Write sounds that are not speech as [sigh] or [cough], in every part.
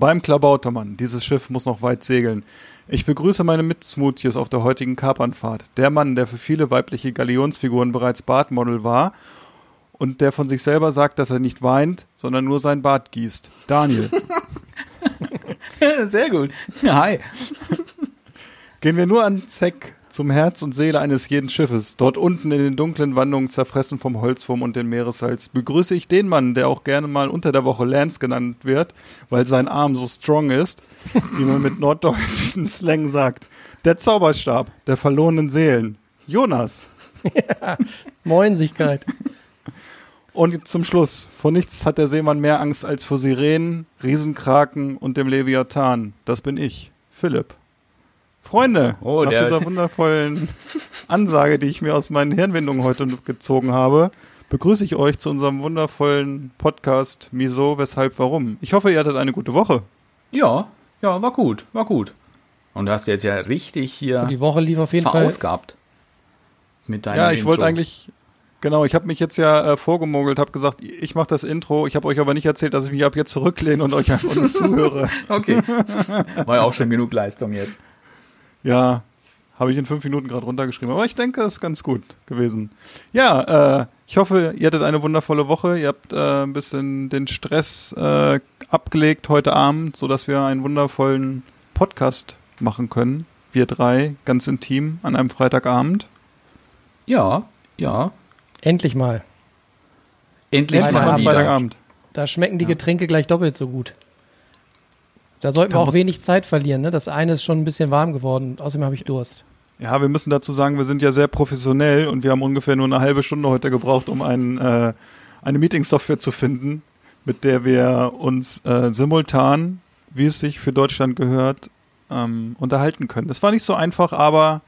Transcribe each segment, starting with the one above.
Beim Klabautermann, dieses Schiff muss noch weit segeln. Ich begrüße meine Mitsmootjes auf der heutigen Kapernfahrt. Der Mann, der für viele weibliche Galionsfiguren bereits Bartmodel war und der von sich selber sagt, dass er nicht weint, sondern nur sein Bart gießt. Daniel. [laughs] Sehr gut. Hi. Gehen wir nur an Zeck zum Herz und Seele eines jeden Schiffes, dort unten in den dunklen Wandungen zerfressen vom Holzwurm und dem Meeressalz, begrüße ich den Mann, der auch gerne mal unter der Woche Lance genannt wird, weil sein Arm so strong ist, wie man mit norddeutschen Slang sagt. Der Zauberstab der verlorenen Seelen. Jonas. [laughs] Moinsigkeit. Und zum Schluss. Vor nichts hat der Seemann mehr Angst als vor Sirenen, Riesenkraken und dem Leviathan. Das bin ich, Philipp. Freunde, Oh, nach dieser wundervollen Ansage, die ich mir aus meinen Hirnwindungen heute gezogen habe, begrüße ich euch zu unserem wundervollen Podcast Miso, weshalb, warum. Ich hoffe, ihr hattet eine gute Woche. Ja, ja, war gut, war gut. Und du hast jetzt ja richtig hier Die Woche lief auf jeden Fall. verausgabt. Mit deinem ja, ich wollte eigentlich, genau, ich habe mich jetzt ja äh, vorgemogelt, habe gesagt, ich mache das Intro. Ich habe euch aber nicht erzählt, dass ich mich ab jetzt zurücklehne und euch einfach [laughs] nur zuhöre. Okay. War ja auch schon genug Leistung jetzt. Ja, habe ich in fünf Minuten gerade runtergeschrieben. Aber ich denke, das ist ganz gut gewesen. Ja, äh, ich hoffe, ihr hattet eine wundervolle Woche. Ihr habt äh, ein bisschen den Stress äh, abgelegt heute Abend, so dass wir einen wundervollen Podcast machen können. Wir drei, ganz intim, an einem Freitagabend. Ja, ja. Endlich mal. Endlich Endlich mal mal. Freitagabend. Da schmecken die Getränke gleich doppelt so gut. Da sollten wir Da auch muss- wenig Zeit verlieren. Ne? Das eine ist schon ein bisschen warm geworden. Außerdem habe ich Durst. Ja, wir müssen dazu sagen, wir sind ja sehr professionell und wir haben ungefähr nur eine halbe Stunde heute gebraucht, um ein, äh, eine Meeting-Software zu finden, mit der wir uns äh, simultan, wie es sich für Deutschland gehört, ähm, unterhalten können. Das war nicht so einfach, aber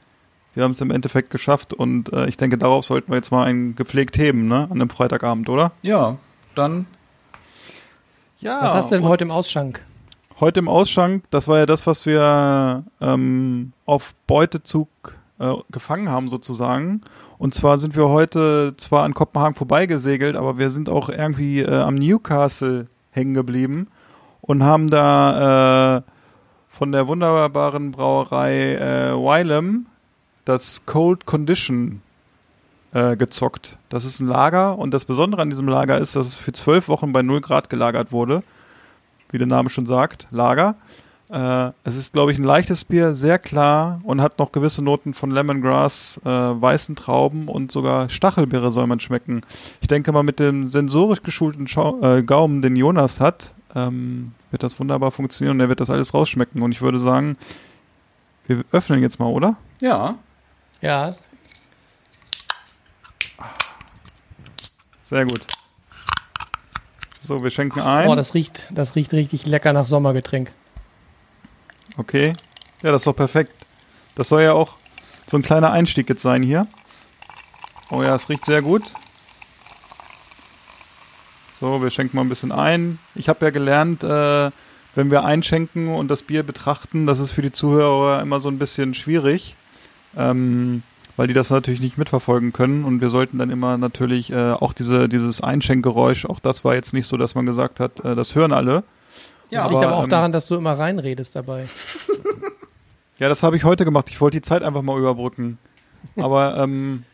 wir haben es im Endeffekt geschafft und äh, ich denke, darauf sollten wir jetzt mal ein gepflegt heben, ne? An einem Freitagabend, oder? Ja, dann Ja. Was hast du denn heute im Ausschank? Heute im Ausschank, das war ja das, was wir ähm, auf Beutezug äh, gefangen haben sozusagen. Und zwar sind wir heute zwar an Kopenhagen vorbeigesegelt, aber wir sind auch irgendwie äh, am Newcastle hängen geblieben und haben da äh, von der wunderbaren Brauerei äh, Wylam das Cold Condition äh, gezockt. Das ist ein Lager und das Besondere an diesem Lager ist, dass es für zwölf Wochen bei 0 Grad gelagert wurde wie der Name schon sagt, Lager. Äh, es ist, glaube ich, ein leichtes Bier, sehr klar und hat noch gewisse Noten von Lemongrass, äh, weißen Trauben und sogar Stachelbeere soll man schmecken. Ich denke mal, mit dem sensorisch geschulten Schau äh, Gaumen, den Jonas hat, ähm, wird das wunderbar funktionieren und er wird das alles rausschmecken. Und ich würde sagen, wir öffnen jetzt mal, oder? ja. Ja, Sehr gut. So, wir schenken ein. oh, das riecht, das riecht richtig lecker nach Sommergetränk. Okay. Ja, das ist doch perfekt. Das soll ja auch so ein kleiner Einstieg jetzt sein hier. Oh ja, es riecht sehr gut. So, wir schenken mal ein bisschen ein. Ich habe ja gelernt, äh, wenn wir einschenken und das Bier betrachten, das ist für die Zuhörer immer so ein bisschen schwierig, ähm, weil die das natürlich nicht mitverfolgen können. Und wir sollten dann immer natürlich äh, auch diese, dieses Einschenkgeräusch, auch das war jetzt nicht so, dass man gesagt hat, äh, das hören alle. Das Ja, liegt aber, aber auch ähm, daran, dass du immer reinredest dabei. [laughs] Ja, das habe ich heute gemacht. Ich wollte die Zeit einfach mal überbrücken. Aber ähm,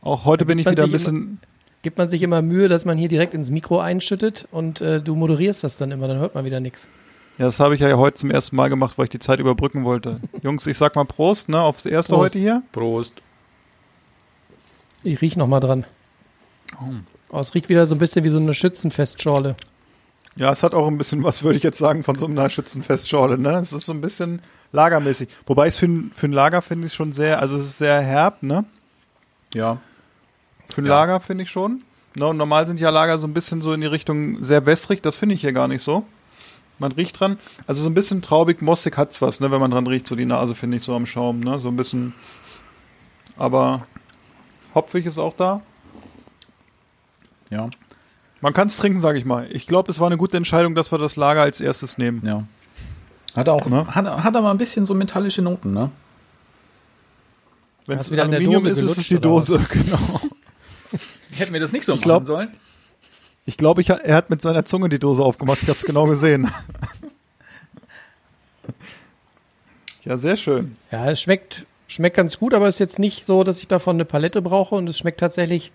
auch heute [laughs] bin ich wieder ein bisschen. Gibt man sich immer Mühe, dass man hier direkt ins Mikro einschüttet und äh, du moderierst das dann immer, dann hört man wieder nichts. Ja, das habe ich ja heute zum ersten Mal gemacht, weil ich die Zeit überbrücken wollte. [laughs] Jungs, ich sag mal Prost, ne, aufs erste Prost. heute hier. Prost. Ich riech noch mal dran. Oh, es riecht wieder so ein bisschen wie so eine Schützenfestschorle. Ja, es hat auch ein bisschen was, würde ich jetzt sagen, von so einer Schützenfestschorle, ne? Es ist so ein bisschen lagermäßig. Wobei es für, ein- für ein Lager finde ich schon sehr, also es ist sehr herb, ne? Ja. Für ein Ja. Lager finde ich schon. Ne, und normal sind ja Lager so ein bisschen so in die Richtung sehr wässrig, das finde ich hier gar nicht so. Man riecht dran. Also so ein bisschen traubig, mossig hat's was, ne, wenn man dran riecht, so die Nase finde ich so am Schaum, ne, so ein bisschen. Aber hopfig ist auch da. Ja, Man kann es trinken, sage ich mal. Ich glaube, es war eine gute Entscheidung, dass wir das Lager als erstes nehmen. ja. Hat auch, Ne? hat, hat aber ein bisschen so metallische Noten, ne? Wenn Hast es wieder in der Aluminium Dose ist, ist die Dose, [laughs] genau. [laughs] Hätten wir das nicht so Ich glaub- machen sollen? Ich glaube, ich, er hat mit seiner Zunge die Dose aufgemacht. Ich habe es genau gesehen. [laughs] ja, sehr schön. Ja, es schmeckt, schmeckt ganz gut, aber es ist jetzt nicht so, dass ich davon eine Palette brauche und es schmeckt tatsächlich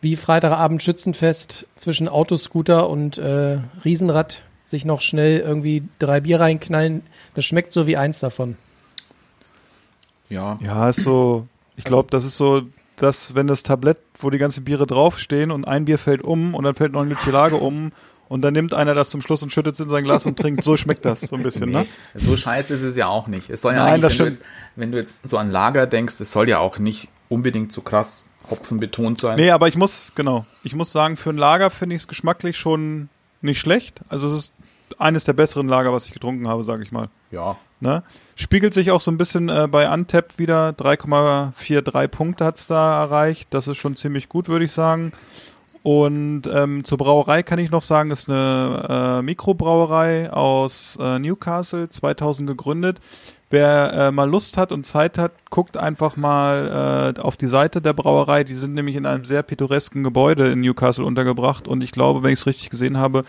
wie Freitagabend Schützenfest zwischen Autoscooter und äh, Riesenrad sich noch schnell irgendwie drei Bier reinknallen. Das schmeckt so wie eins davon. Ja. Ja, ist so. Ich glaube, das ist so, dass wenn das Tablett, wo die ganzen Biere draufstehen und ein Bier fällt um und dann fällt noch ein Lage um und dann nimmt einer das zum Schluss und schüttet es in sein Glas und trinkt. So schmeckt das so ein bisschen, ne? So scheiße ist es ja auch nicht. Es soll ja Nein, eigentlich, das wenn, du jetzt, wenn du jetzt so an Lager denkst, es soll ja auch nicht unbedingt so krass hopfenbetont sein. Nee, aber ich muss, genau, ich muss sagen, für ein Lager finde ich es geschmacklich schon nicht schlecht. Also es ist eines der besseren Lager, was ich getrunken habe, sage ich mal. Ja. Ne? Spiegelt sich auch so ein bisschen äh, bei Antep wieder. 3,43 Punkte hat's da erreicht. Das ist schon ziemlich gut, würde ich sagen. Und ähm, zur Brauerei kann ich noch sagen, ist eine äh, Mikrobrauerei aus äh, Newcastle, 2000 gegründet. Wer äh, mal Lust hat und Zeit hat, guckt einfach mal äh, auf die Seite der Brauerei. Die sind nämlich in einem sehr pittoresken Gebäude in Newcastle untergebracht. Und ich glaube, wenn ich es richtig gesehen habe,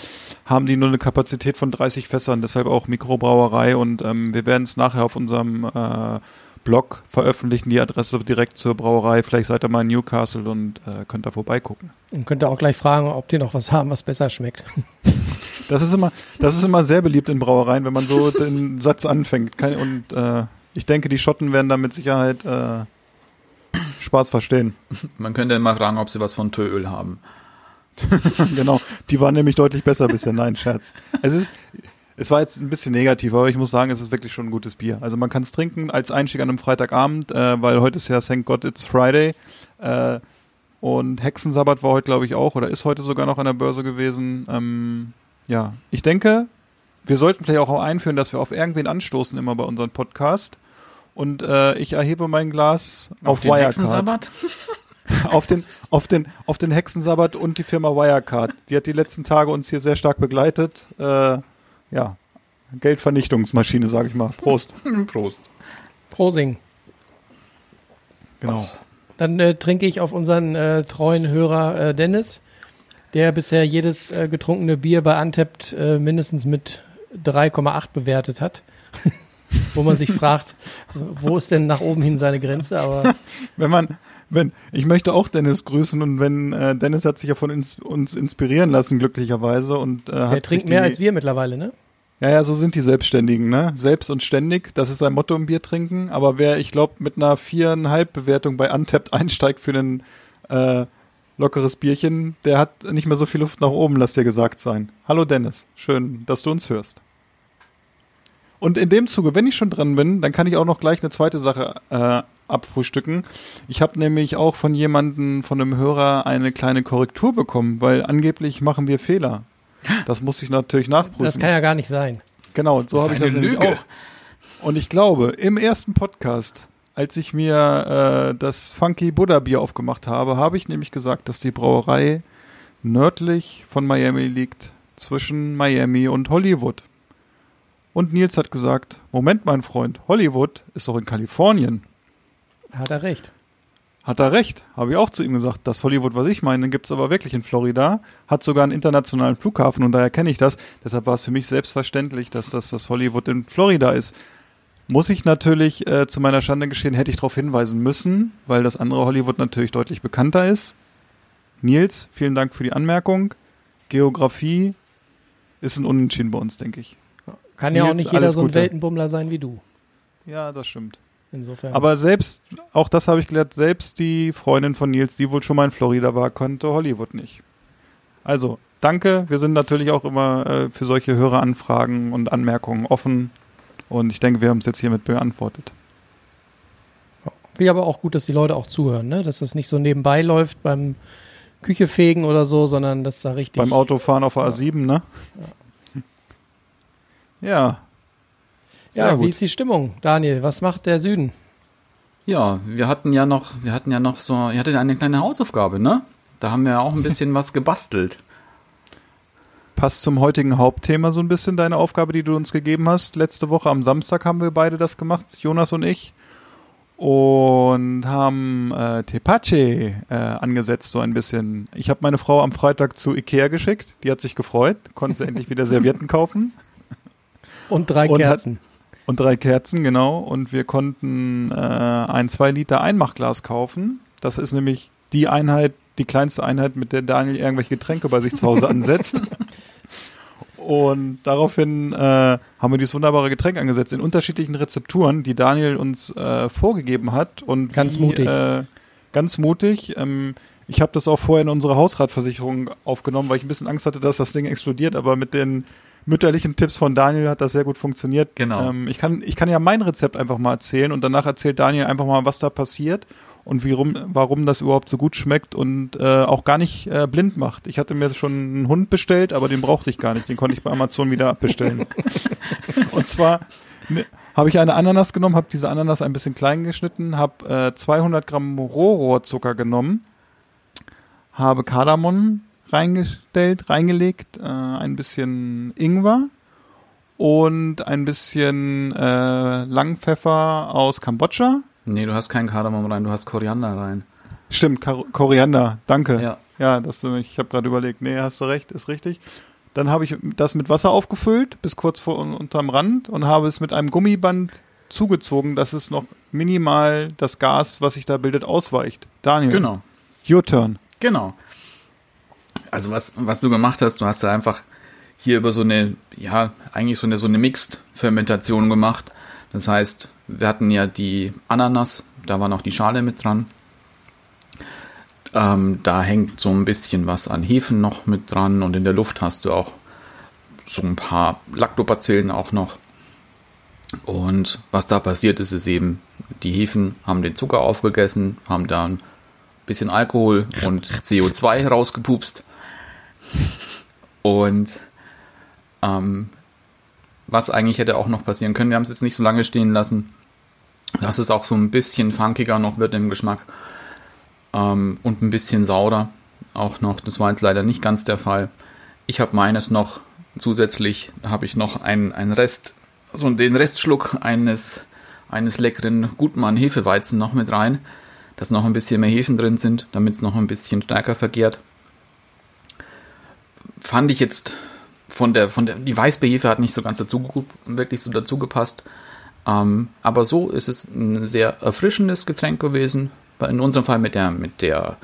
haben die nur eine Kapazität von 30 Fässern, deshalb auch Mikrobrauerei. Und ähm, wir werden es nachher auf unserem äh, Blog veröffentlichen, die Adresse direkt zur Brauerei. Vielleicht seid ihr mal in Newcastle und äh, könnt da vorbeigucken. Und könnt ihr auch gleich fragen, ob die noch was haben, was besser schmeckt. [laughs] Das ist immer, das ist immer sehr beliebt in Brauereien, wenn man so den Satz anfängt. Kein, und äh, ich denke, die Schotten werden da mit Sicherheit äh, Spaß verstehen. Man könnte mal fragen, ob sie was von Tööl haben. [laughs] genau. Die waren nämlich deutlich besser bisher. Nein, Scherz. Es ist, es war jetzt ein bisschen negativ, aber ich muss sagen, es ist wirklich schon ein gutes Bier. Also man kann es trinken als Einstieg an einem Freitagabend, äh, weil heute ist ja Thank God It's Friday. Äh, und Hexensabbat war heute, glaube ich, auch oder ist heute sogar noch an der Börse gewesen. Ähm, ja, ich denke, wir sollten vielleicht auch einführen, dass wir auf irgendwen anstoßen immer bei unserem Podcast. Und äh, ich erhebe mein Glas auf, den Wirecard. Hexensabbat? [laughs] auf den, auf den, auf den Hexensabbat und die Firma Wirecard. Die hat die letzten Tage uns hier sehr stark begleitet. Äh, ja, Geldvernichtungsmaschine, sage ich mal. Prost. [laughs] Prost. Prosing. Genau. Dann äh, trinke ich auf unseren äh, treuen Hörer äh, Dennis, der bisher jedes äh, getrunkene Bier bei Antept äh, mindestens mit 3,8 bewertet hat. [laughs] Wo man sich fragt, wo ist denn nach oben hin seine Grenze? Aber [laughs] Wenn man, wenn, ich möchte auch Dennis grüßen und wenn äh, Dennis hat sich ja von uns, uns inspirieren lassen, glücklicherweise. Und, äh, hat er trinkt mehr die, als wir mittlerweile, ne? Ja, ja, so sind die Selbstständigen, ne? Selbst und ständig, das ist sein Motto im Bier trinken. Aber wer, ich glaube, mit einer viereinhalb Bewertung bei Untapped [laughs] einsteigt für ein äh, lockeres Bierchen, der hat nicht mehr so viel Luft nach oben, lass dir gesagt sein. Hallo Dennis, schön, dass du uns hörst. Und in dem Zuge, wenn ich schon dran bin, dann kann ich auch noch gleich eine zweite Sache äh, abfrühstücken. Ich habe nämlich auch von jemandem, von einem Hörer, eine kleine Korrektur bekommen, weil angeblich machen wir Fehler. Das muss ich natürlich nachprüfen. Das kann ja gar nicht sein. Genau, so habe ich das nämlich Lüge. auch. Und ich glaube, im ersten Podcast, als ich mir äh, das Funky Buddha Bier aufgemacht habe, habe ich nämlich gesagt, dass die Brauerei nördlich von Miami liegt, zwischen Miami und Hollywood. Und Nils hat gesagt, Moment, mein Freund, Hollywood ist doch in Kalifornien. Hat er recht. Hat er recht, habe ich auch zu ihm gesagt. Das Hollywood, was ich meine, gibt es aber wirklich in Florida, hat sogar einen internationalen Flughafen und daher kenne ich das. Deshalb war es für mich selbstverständlich, dass das das Hollywood in Florida ist. Muss ich natürlich äh, zu meiner Schande geschehen, hätte ich darauf hinweisen müssen, weil das andere Hollywood natürlich deutlich bekannter ist. Nils, vielen Dank für die Anmerkung. Geografie ist ein Unentschieden bei uns, denke ich. Kann ja auch nicht jeder so ein Gute. Weltenbummler sein wie du. Ja, das stimmt. Insofern. Aber selbst, auch das habe ich gelernt, selbst die Freundin von Nils, die wohl schon mal in Florida war, konnte Hollywood nicht. Also, danke. Wir sind natürlich auch immer äh, für solche Höreranfragen und Anmerkungen offen. Und ich denke, wir haben es jetzt hiermit beantwortet. Finde ich aber auch gut, dass die Leute auch zuhören, ne? Dass das nicht so nebenbei läuft beim Küchefegen oder so, sondern dass da richtig. Beim Autofahren auf der A7, ne? Ja. Sehr Ja, gut. wie ist die Stimmung, Daniel? Was macht der Süden? Ja, wir hatten ja noch, wir hatten ja noch so, ihr hattet eine kleine Hausaufgabe, ne? Da haben wir auch ein bisschen [laughs] was gebastelt. Passt zum heutigen Hauptthema so ein bisschen deine Aufgabe, die du uns gegeben hast. Letzte Woche am Samstag haben wir beide das gemacht, Jonas und ich. Und haben äh, Tepache äh, angesetzt, so ein bisschen. Ich habe meine Frau am Freitag zu Ikea geschickt. Die hat sich gefreut, konnte sie [laughs] endlich wieder Servietten kaufen. Und drei Und hat- Kerzen. Und drei Kerzen, genau. Und wir konnten äh, ein 2 Liter Einmachglas kaufen. Das ist nämlich die Einheit, die kleinste Einheit, mit der Daniel irgendwelche Getränke bei sich zu Hause ansetzt. [laughs] Und daraufhin äh, haben wir dieses wunderbare Getränk angesetzt in unterschiedlichen Rezepturen, die Daniel uns äh, vorgegeben hat. Und Ganz wie, mutig. Äh, ganz mutig. Ähm, ich habe das auch vorher in unsere Hausratversicherung aufgenommen, weil ich ein bisschen Angst hatte, dass das Ding explodiert. Aber mit den mütterlichen Tipps von Daniel hat das sehr gut funktioniert. Genau. Ähm, ich, kann, ich kann ja mein Rezept einfach mal erzählen und danach erzählt Daniel einfach mal, was da passiert und wie rum, warum das überhaupt so gut schmeckt und äh, auch gar nicht äh, blind macht. Ich hatte mir schon einen Hund bestellt, aber den brauchte ich gar nicht. Den konnte ich bei Amazon wieder abbestellen. [laughs] und zwar ne, habe ich eine Ananas genommen, habe diese Ananas ein bisschen klein geschnitten, habe äh, 200 Gramm Rohrohrzucker genommen, habe Kardamom reingestellt, reingelegt, äh, ein bisschen Ingwer und ein bisschen äh, Langpfeffer aus Kambodscha. Nee, du hast keinen Kardamom rein, du hast Koriander rein. Stimmt, Kar Koriander, danke. Ja. Ja, das, ich habe gerade überlegt, nee, hast du recht, ist richtig. Dann habe ich das mit Wasser aufgefüllt, bis kurz vor unterm Rand und habe es mit einem Gummiband zugezogen, dass es noch minimal das Gas, was sich da bildet, ausweicht. Daniel, Genau. your turn. Genau. Also was, was du gemacht hast, du hast ja einfach hier über so eine, ja, eigentlich so eine, so eine Mixed-Fermentation gemacht. Das heißt, wir hatten ja die Ananas, da war noch die Schale mit dran. Ähm, da hängt so ein bisschen was an Hefen noch mit dran und in der Luft hast du auch so ein paar Lactobacillen auch noch. Und was da passiert ist, ist eben, die Hefen haben den Zucker aufgegessen, haben da ein bisschen Alkohol und [laughs] CO2 rausgepupst. Und ähm, was eigentlich hätte auch noch passieren können, wir haben es jetzt nicht so lange stehen lassen, dass es auch so ein bisschen funkiger noch wird im Geschmack ähm, und ein bisschen saurer auch noch. Das war jetzt leider nicht ganz der Fall. Ich habe meines noch zusätzlich, habe ich noch einen, einen Rest, so den Restschluck eines, eines leckeren Gutmann Hefeweizen noch mit rein, dass noch ein bisschen mehr Hefen drin sind, damit es noch ein bisschen stärker vergärt. Fand ich jetzt von der, von der, die Weißbeerhefe hat nicht so ganz dazu, wirklich so dazu gepasst. Ähm, aber so ist es ein sehr erfrischendes Getränk gewesen. In unserem Fall mit der, mit der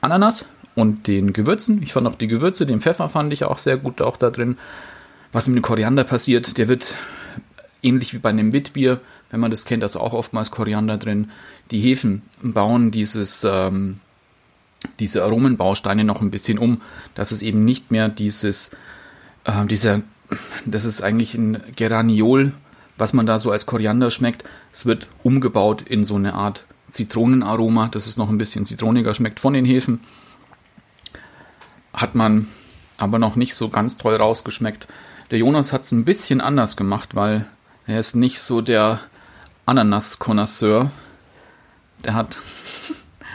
Ananas und den Gewürzen. Ich fand auch die Gewürze, den Pfeffer fand ich auch sehr gut auch da drin. Was mit dem Koriander passiert, der wird ähnlich wie bei einem Witbier, wenn man das kennt, also auch oftmals Koriander drin. Die Hefen bauen dieses, ähm, diese Aromenbausteine noch ein bisschen um, dass es eben nicht mehr dieses, äh, dieser, das ist eigentlich ein Geraniol, was man da so als Koriander schmeckt. Es wird umgebaut in so eine Art Zitronenaroma, dass es noch ein bisschen zitroniger schmeckt von den Hefen. Hat man aber noch nicht so ganz toll rausgeschmeckt. Der Jonas hat es ein bisschen anders gemacht, weil er ist nicht so der Ananas-Konnoisseur. Der hat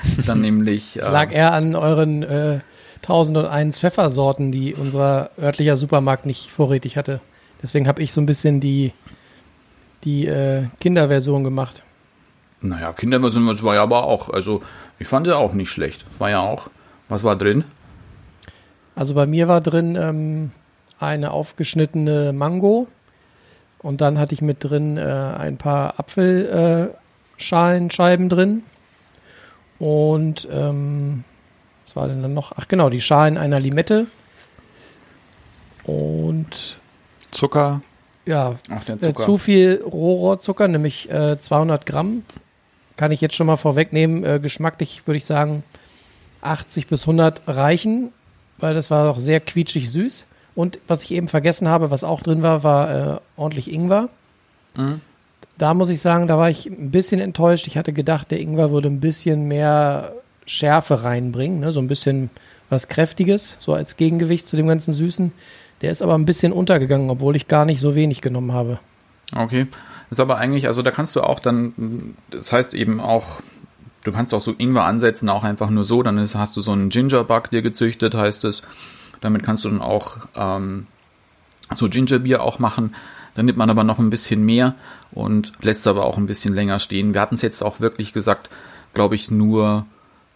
[laughs] dann nämlich. Es lag äh, eher an euren äh, 1001 Pfeffersorten, die unser örtlicher Supermarkt nicht vorrätig hatte. Deswegen habe ich so ein bisschen die, die äh, Kinderversion gemacht. Naja, Kinderversion, das war ja aber auch, also ich fand ja auch nicht schlecht. War ja auch, was war drin? Also bei mir war drin ähm, eine aufgeschnittene Mango und dann hatte ich mit drin äh, ein paar Apfelschalenscheiben äh, drin und ähm, was war denn dann noch? Ach genau, die Schalen einer Limette und Zucker. ja, Ach, äh, Zucker. zu viel Rohrohrzucker, nämlich äh, 200 Gramm. Kann ich jetzt schon mal vorwegnehmen. Äh, geschmacklich würde ich sagen 80 bis 100 reichen, weil das war auch sehr quietschig süß. Und was ich eben vergessen habe, was auch drin war, war äh, ordentlich Ingwer. Mhm. Da muss ich sagen, da war ich ein bisschen enttäuscht. Ich hatte gedacht, der Ingwer würde ein bisschen mehr Schärfe reinbringen, ne? so ein bisschen, was Kräftiges, so als Gegengewicht zu dem ganzen Süßen. Der ist aber ein bisschen untergegangen, obwohl ich gar nicht so wenig genommen habe. Okay. Ist aber eigentlich, also da kannst du auch dann, das heißt eben auch, du kannst auch so Ingwer ansetzen, auch einfach nur so, dann ist, hast du so einen Gingerbug dir gezüchtet, heißt es. Damit kannst du dann auch ähm, so Gingerbier auch machen. Dann nimmt man aber noch ein bisschen mehr und lässt es aber auch ein bisschen länger stehen. Wir hatten es jetzt auch wirklich gesagt, glaube ich, nur,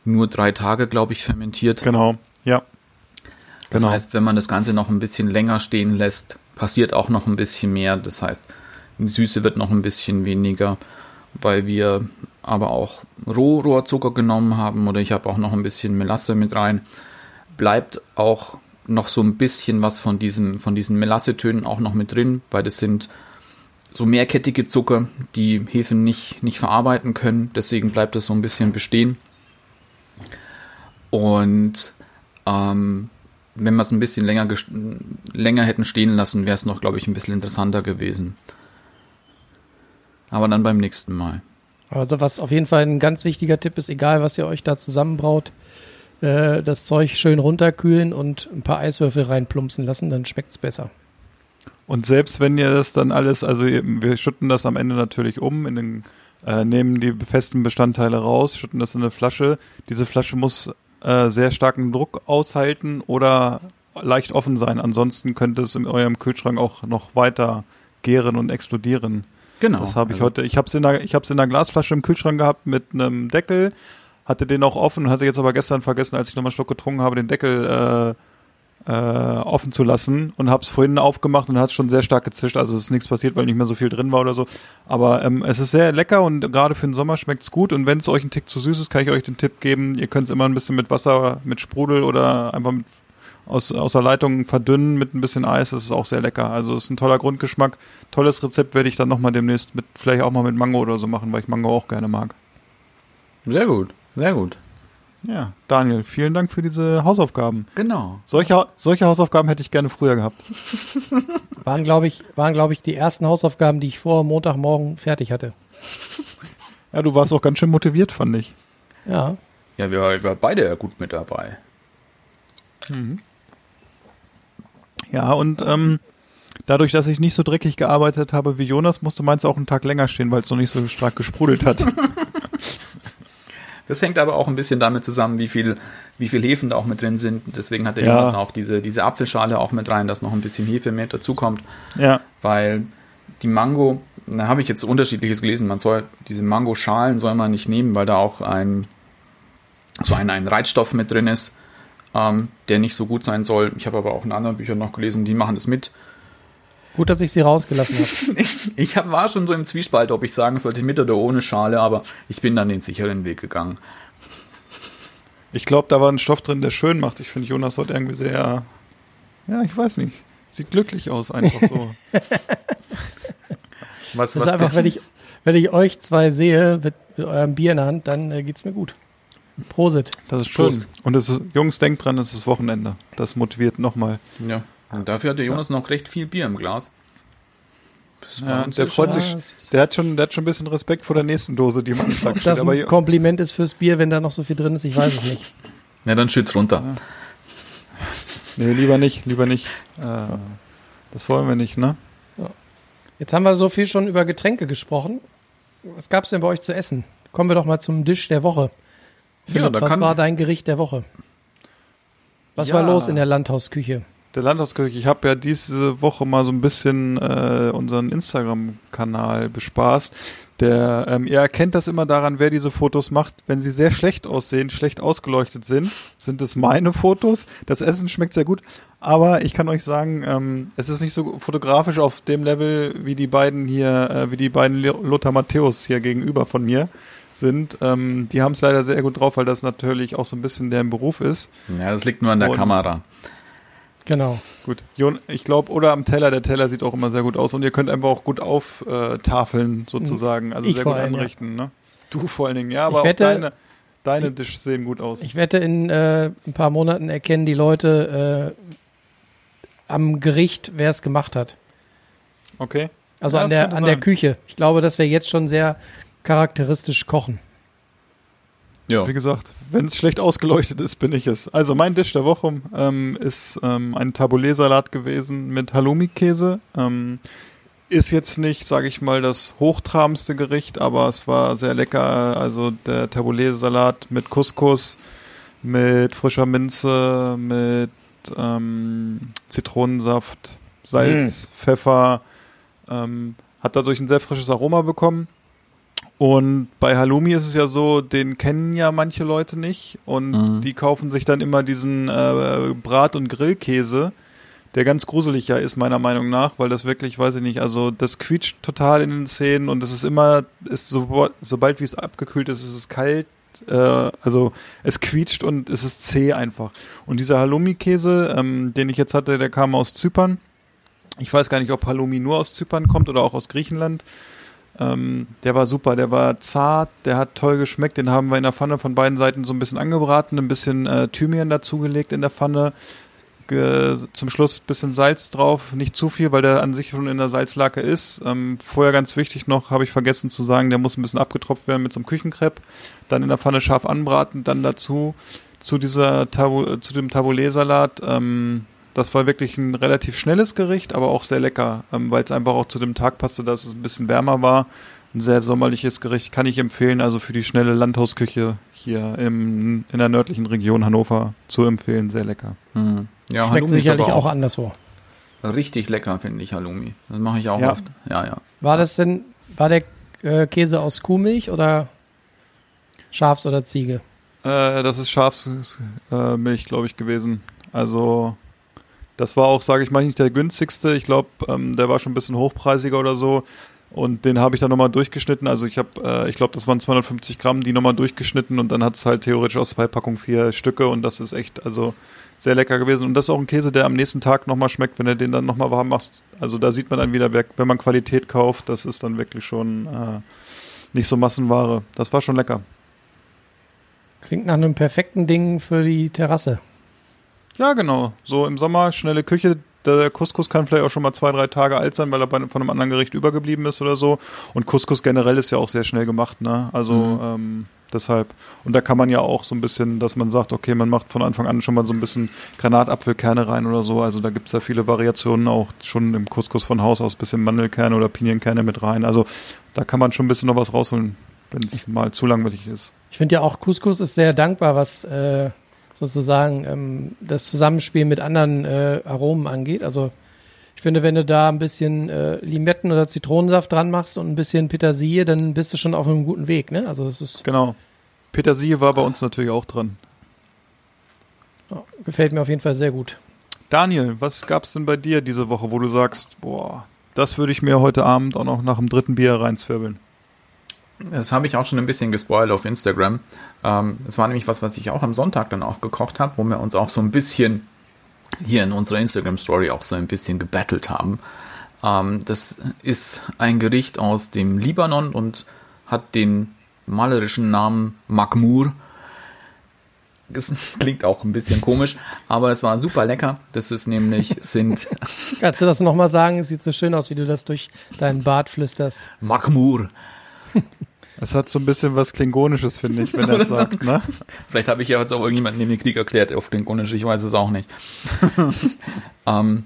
nur drei Tage, glaube ich, fermentiert. Genau, ja. Das Genau. heißt, wenn man das Ganze noch ein bisschen länger stehen lässt, passiert auch noch ein bisschen mehr. Das heißt, die Süße wird noch ein bisschen weniger, weil wir aber auch Rohrohrzucker genommen haben oder ich habe auch noch ein bisschen Melasse mit rein. Bleibt auch noch so ein bisschen was von diesem, von diesen Melassetönen auch noch mit drin, weil das sind so mehrkettige Zucker, die Hefen nicht, nicht verarbeiten können. Deswegen bleibt es so ein bisschen bestehen. Und ähm, wenn wir es ein bisschen länger, länger hätten stehen lassen, wäre es noch, glaube ich, ein bisschen interessanter gewesen. Aber dann beim nächsten Mal. Also was auf jeden Fall ein ganz wichtiger Tipp ist, egal was ihr euch da zusammenbraut, äh, das Zeug schön runterkühlen und ein paar Eiswürfel reinplumpsen lassen, dann schmeckt's besser. Und selbst wenn ihr das dann alles, also wir schütten das am Ende natürlich um, in den, äh, nehmen die festen Bestandteile raus, schütten das in eine Flasche. Diese Flasche muss äh, sehr starken Druck aushalten oder leicht offen sein. Ansonsten könnte es in eurem Kühlschrank auch noch weiter gären und explodieren. Genau. Das habe ich Also, heute. Ich habe es in der, ich habe es in der Glasflasche im Kühlschrank gehabt mit einem Deckel, hatte den auch offen und hatte jetzt aber gestern vergessen, als ich nochmal einen Schluck getrunken habe, den Deckel äh, äh, offen zu lassen und habe es vorhin aufgemacht und hat schon sehr stark gezischt. Also es ist nichts passiert, weil nicht mehr so viel drin war oder so. Aber ähm, es ist sehr lecker und gerade für den Sommer schmeckt es gut. Und wenn es euch ein Tick zu süß ist, kann ich euch den Tipp geben. Ihr könnt es immer ein bisschen mit Wasser, mit Sprudel oder einfach mit aus, aus der Leitung verdünnen mit ein bisschen Eis. Das ist auch sehr lecker. Also es ist ein toller Grundgeschmack. Tolles Rezept werde ich dann nochmal demnächst mit, vielleicht auch mal mit Mango oder so machen, weil ich Mango auch gerne mag. Sehr gut, sehr gut. Ja, Daniel, vielen Dank für diese Hausaufgaben. Genau. Solche, solche Hausaufgaben hätte ich gerne früher gehabt. [laughs] Waren, glaube ich, waren, glaube ich, die ersten Hausaufgaben, die ich vor Montagmorgen fertig hatte. [laughs] Ja, du warst auch ganz schön motiviert, fand ich. Ja. Ja, wir wir waren beide ja gut mit dabei. Ja, und ähm, dadurch, dass ich nicht so dreckig gearbeitet habe wie Jonas, musste meins auch einen Tag länger stehen, weil es noch nicht so stark gesprudelt hat. [laughs] Das hängt aber auch ein bisschen damit zusammen, wie viel, wie viel Hefen da auch mit drin sind. Deswegen hat der Ja. Jonas auch diese, diese Apfelschale auch mit rein, dass noch ein bisschen Hefe mehr dazukommt. ja, Weil die Mango, da habe ich jetzt unterschiedliches gelesen, man soll diese Mangoschalen soll man nicht nehmen, weil da auch ein so ein, ein Reizstoff mit drin ist, ähm, der nicht so gut sein soll. Ich habe aber auch in anderen Büchern noch gelesen, die machen das mit. Gut, dass ich sie rausgelassen habe. [laughs] Ich hab, war schon so im Zwiespalt, ob ich sagen sollte mit oder ohne Schale, aber ich bin dann den sicheren Weg gegangen. ich glaube, da war ein Stoff drin, der schön macht. Ich finde Jonas heute irgendwie sehr, ja, ich weiß nicht. Sieht glücklich aus, einfach so. [laughs] Was, Das ist was einfach, der- wenn ich, wenn ich euch zwei sehe mit, mit eurem Bier in der Hand, dann äh, geht's mir gut. Prosit. Das ist schön. Prost. Und es ist, Jungs, denkt dran, es ist Wochenende. Das motiviert nochmal. ja. Und dafür hat der Jonas noch recht viel Bier im Glas. Ja, der ja freut sich, Ja, es der hat schon, der hat schon ein bisschen Respekt vor der nächsten Dose, die man Schlag Ob steht. das Aber ein Kompliment ist fürs Bier, wenn da noch so viel drin ist, ich weiß es nicht. Na, dann schütz runter. nee, lieber nicht, lieber nicht. Äh, das wollen wir nicht, ne? Jetzt haben wir so viel schon über Getränke gesprochen. Was gab's denn bei euch zu essen? Kommen wir doch mal zum Dish der Woche. Philipp, da was war dein Gericht der Woche? Was Ja. war los in der Landhausküche? Der Landhauskirche, ich habe ja diese Woche mal so ein bisschen äh, unseren Instagram-Kanal bespaßt. Der, ähm, ihr erkennt das immer daran, wer diese Fotos macht. Wenn sie sehr schlecht aussehen, schlecht ausgeleuchtet sind, sind es meine Fotos. Das Essen schmeckt sehr gut, aber ich kann euch sagen, ähm, es ist nicht so fotografisch auf dem Level wie die beiden hier, äh, wie die beiden Lothar Matthäus hier gegenüber von mir sind. Ähm, die haben es leider sehr gut drauf, weil das natürlich auch so ein bisschen deren Beruf ist. Ja, das liegt nur an der Und- Kamera. Genau. Gut, Jon, ich glaube, oder am Teller, der Teller sieht auch immer sehr gut aus und ihr könnt einfach auch gut auftafeln, sozusagen, also Ich sehr gut allem, ja. anrichten. Ne? Du vor allen Dingen, ja, aber Ich wette- auch deine, deine Dishes sehen gut aus. Ich wette, in äh, ein paar Monaten erkennen die Leute äh, am Gericht, wer es gemacht hat. okay. Also Ja, an der, an der. Küche. Ich glaube, dass wir jetzt schon sehr charakteristisch kochen. Ja. Wie gesagt, wenn es schlecht ausgeleuchtet ist, bin ich es. Also mein Dish der Woche ähm, ist ähm, ein Taboulet-Salat gewesen mit Halloumi-Käse. Ähm, ist jetzt nicht, sage ich mal, das hochtrabendste Gericht, aber es war sehr lecker. Also der Taboulet-Salat mit Couscous, mit frischer Minze, mit ähm, Zitronensaft, Salz, Pfeffer. Ähm, hat dadurch ein sehr frisches Aroma bekommen. Und bei Halloumi ist es ja so, den kennen ja manche Leute nicht und Mhm. die kaufen sich dann immer diesen äh, Brat- und Grillkäse, der ganz gruselig ja ist, meiner Meinung nach, weil das wirklich, weiß ich nicht, also das quietscht total in den Zähnen und es ist immer, ist so, sobald wie es abgekühlt ist, ist es kalt, äh, also es quietscht und es ist zäh einfach. Und dieser Halloumi-Käse, ähm, den ich jetzt hatte, der kam aus Zypern. Ich weiß gar nicht, ob Halloumi nur aus Zypern kommt oder auch aus Griechenland. Ähm, der war super, der war zart, der hat toll geschmeckt. Den haben wir in der Pfanne von beiden Seiten so ein bisschen angebraten, ein bisschen äh, Thymian dazugelegt in der Pfanne. Ge zum Schluss ein bisschen Salz drauf, nicht zu viel, weil der an sich schon in der Salzlake ist. Ähm, vorher ganz wichtig noch, habe ich vergessen zu sagen, der muss ein bisschen abgetropft werden mit so einem Küchenkrepp. Dann in der Pfanne scharf anbraten, dann dazu zu dieser Tabu zu dem Taboulet-Salat. Ähm, das war wirklich ein relativ schnelles Gericht, aber auch sehr lecker, ähm, weil es einfach auch zu dem Tag passte, dass es ein bisschen wärmer war. Ein sehr sommerliches Gericht kann ich empfehlen, also für die schnelle Landhausküche hier im, in der nördlichen Region Hannover zu empfehlen. Sehr lecker. Hm. Ja, Schmeckt Halloumi sicherlich aber auch anderswo. Richtig lecker, finde ich, Halloumi. Das mache ich auch Ja. oft. Ja, ja. War das denn, war der äh, Käse aus Kuhmilch oder Schafs- oder Ziege? Äh, das ist Schafsmilch, äh, Milch, glaube ich, gewesen. Also das war auch, sage ich mal, nicht der günstigste. Ich glaube, ähm, der war schon ein bisschen hochpreisiger oder so. Und den habe ich dann nochmal durchgeschnitten. Also ich habe, äh, ich glaube, das waren 250 Gramm, die nochmal durchgeschnitten und dann hat es halt theoretisch aus zwei Packungen vier Stücke und das ist echt, also sehr lecker gewesen. Und das ist auch ein Käse, der am nächsten Tag nochmal schmeckt, wenn du den dann nochmal warm machst. Also da sieht man dann wieder, wenn man Qualität kauft, das ist dann wirklich schon äh, nicht so Massenware. Das war schon lecker. Klingt nach einem perfekten Ding für die Terrasse. Ja, genau. So im Sommer, schnelle Küche. Der Couscous kann vielleicht auch schon mal zwei, drei Tage alt sein, weil er bei, von einem anderen Gericht übergeblieben ist oder so. Und Couscous generell ist ja auch sehr schnell gemacht, ne? Also Mhm. ähm, deshalb. Und da kann man ja auch so ein bisschen, dass man sagt, okay, man macht von Anfang an schon mal so ein bisschen Granatapfelkerne rein oder so. Also da gibt's ja viele Variationen auch schon im Couscous von Haus aus, bisschen Mandelkerne oder Pinienkerne mit rein. Also da kann man schon ein bisschen noch was rausholen, wenn es mal zu langweilig ist. Ich finde ja auch Couscous ist sehr dankbar, was äh, sozusagen ähm, das Zusammenspiel mit anderen äh, Aromen angeht. Also ich finde, wenn du da ein bisschen äh, Limetten oder Zitronensaft dran machst und ein bisschen Petersilie, dann bist du schon auf einem guten Weg. Ne? Also das ist, Genau. Petersilie war bei uns natürlich auch dran. ja, gefällt mir auf jeden Fall sehr gut. Daniel, was gab's denn bei dir diese Woche, wo du sagst, boah, das würde ich mir heute Abend auch noch nach dem dritten Bier reinzwirbeln? Das habe ich auch schon ein bisschen gespoilt auf Instagram. Ähm, Es war nämlich was, was ich auch am Sonntag dann auch gekocht habe, wo wir uns auch so ein bisschen hier in unserer Instagram-Story auch so ein bisschen gebettelt haben. Ähm, das ist ein Gericht aus dem Libanon und hat den malerischen Namen Makmur. Das [laughs] klingt auch ein bisschen komisch, aber es war super lecker. Das ist nämlich, sind Kannst du das nochmal sagen? Es sieht so schön aus, wie du das durch deinen Bart flüsterst. Makmur. [laughs] Es hat so ein bisschen was Klingonisches, finde ich, wenn er es sagt, ne? [laughs] Vielleicht habe ich ja jetzt auch irgendjemanden den Krieg erklärt auf Klingonisch, ich weiß es auch nicht. [laughs] ähm,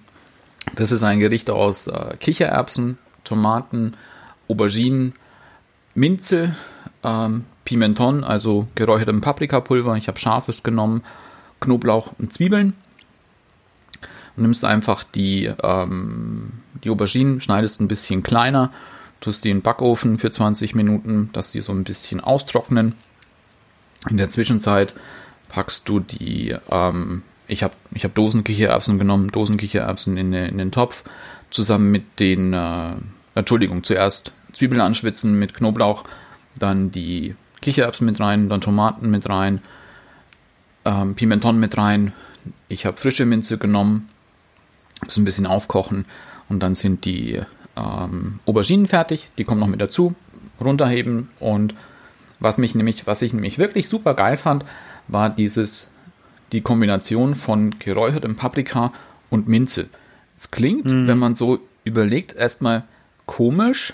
das ist ein Gericht aus äh, Kichererbsen, Tomaten, Auberginen, Minze, ähm, Pimenton, also geräuchertem Paprikapulver. Ich habe scharfes genommen, Knoblauch und Zwiebeln. Und nimmst einfach die, ähm, die Auberginen, schneidest ein bisschen kleiner, tust die in den Backofen für 20 Minuten, dass die so ein bisschen austrocknen. In der Zwischenzeit packst du die, ähm, ich habe ich hab Dosenkichererbsen genommen, Dosenkichererbsen in, in den Topf, zusammen mit den, äh, Entschuldigung, zuerst Zwiebeln anschwitzen mit Knoblauch, dann die Kichererbsen mit rein, dann Tomaten mit rein, ähm, Pimenton mit rein. Ich habe frische Minze genommen, das ein bisschen aufkochen und dann sind die ähm, Auberginen fertig, die kommen noch mit dazu, runterheben und was mich nämlich, was ich nämlich wirklich super geil fand, war dieses, die Kombination von geräuchertem Paprika und Minze. Es klingt, wenn man so überlegt, erstmal komisch,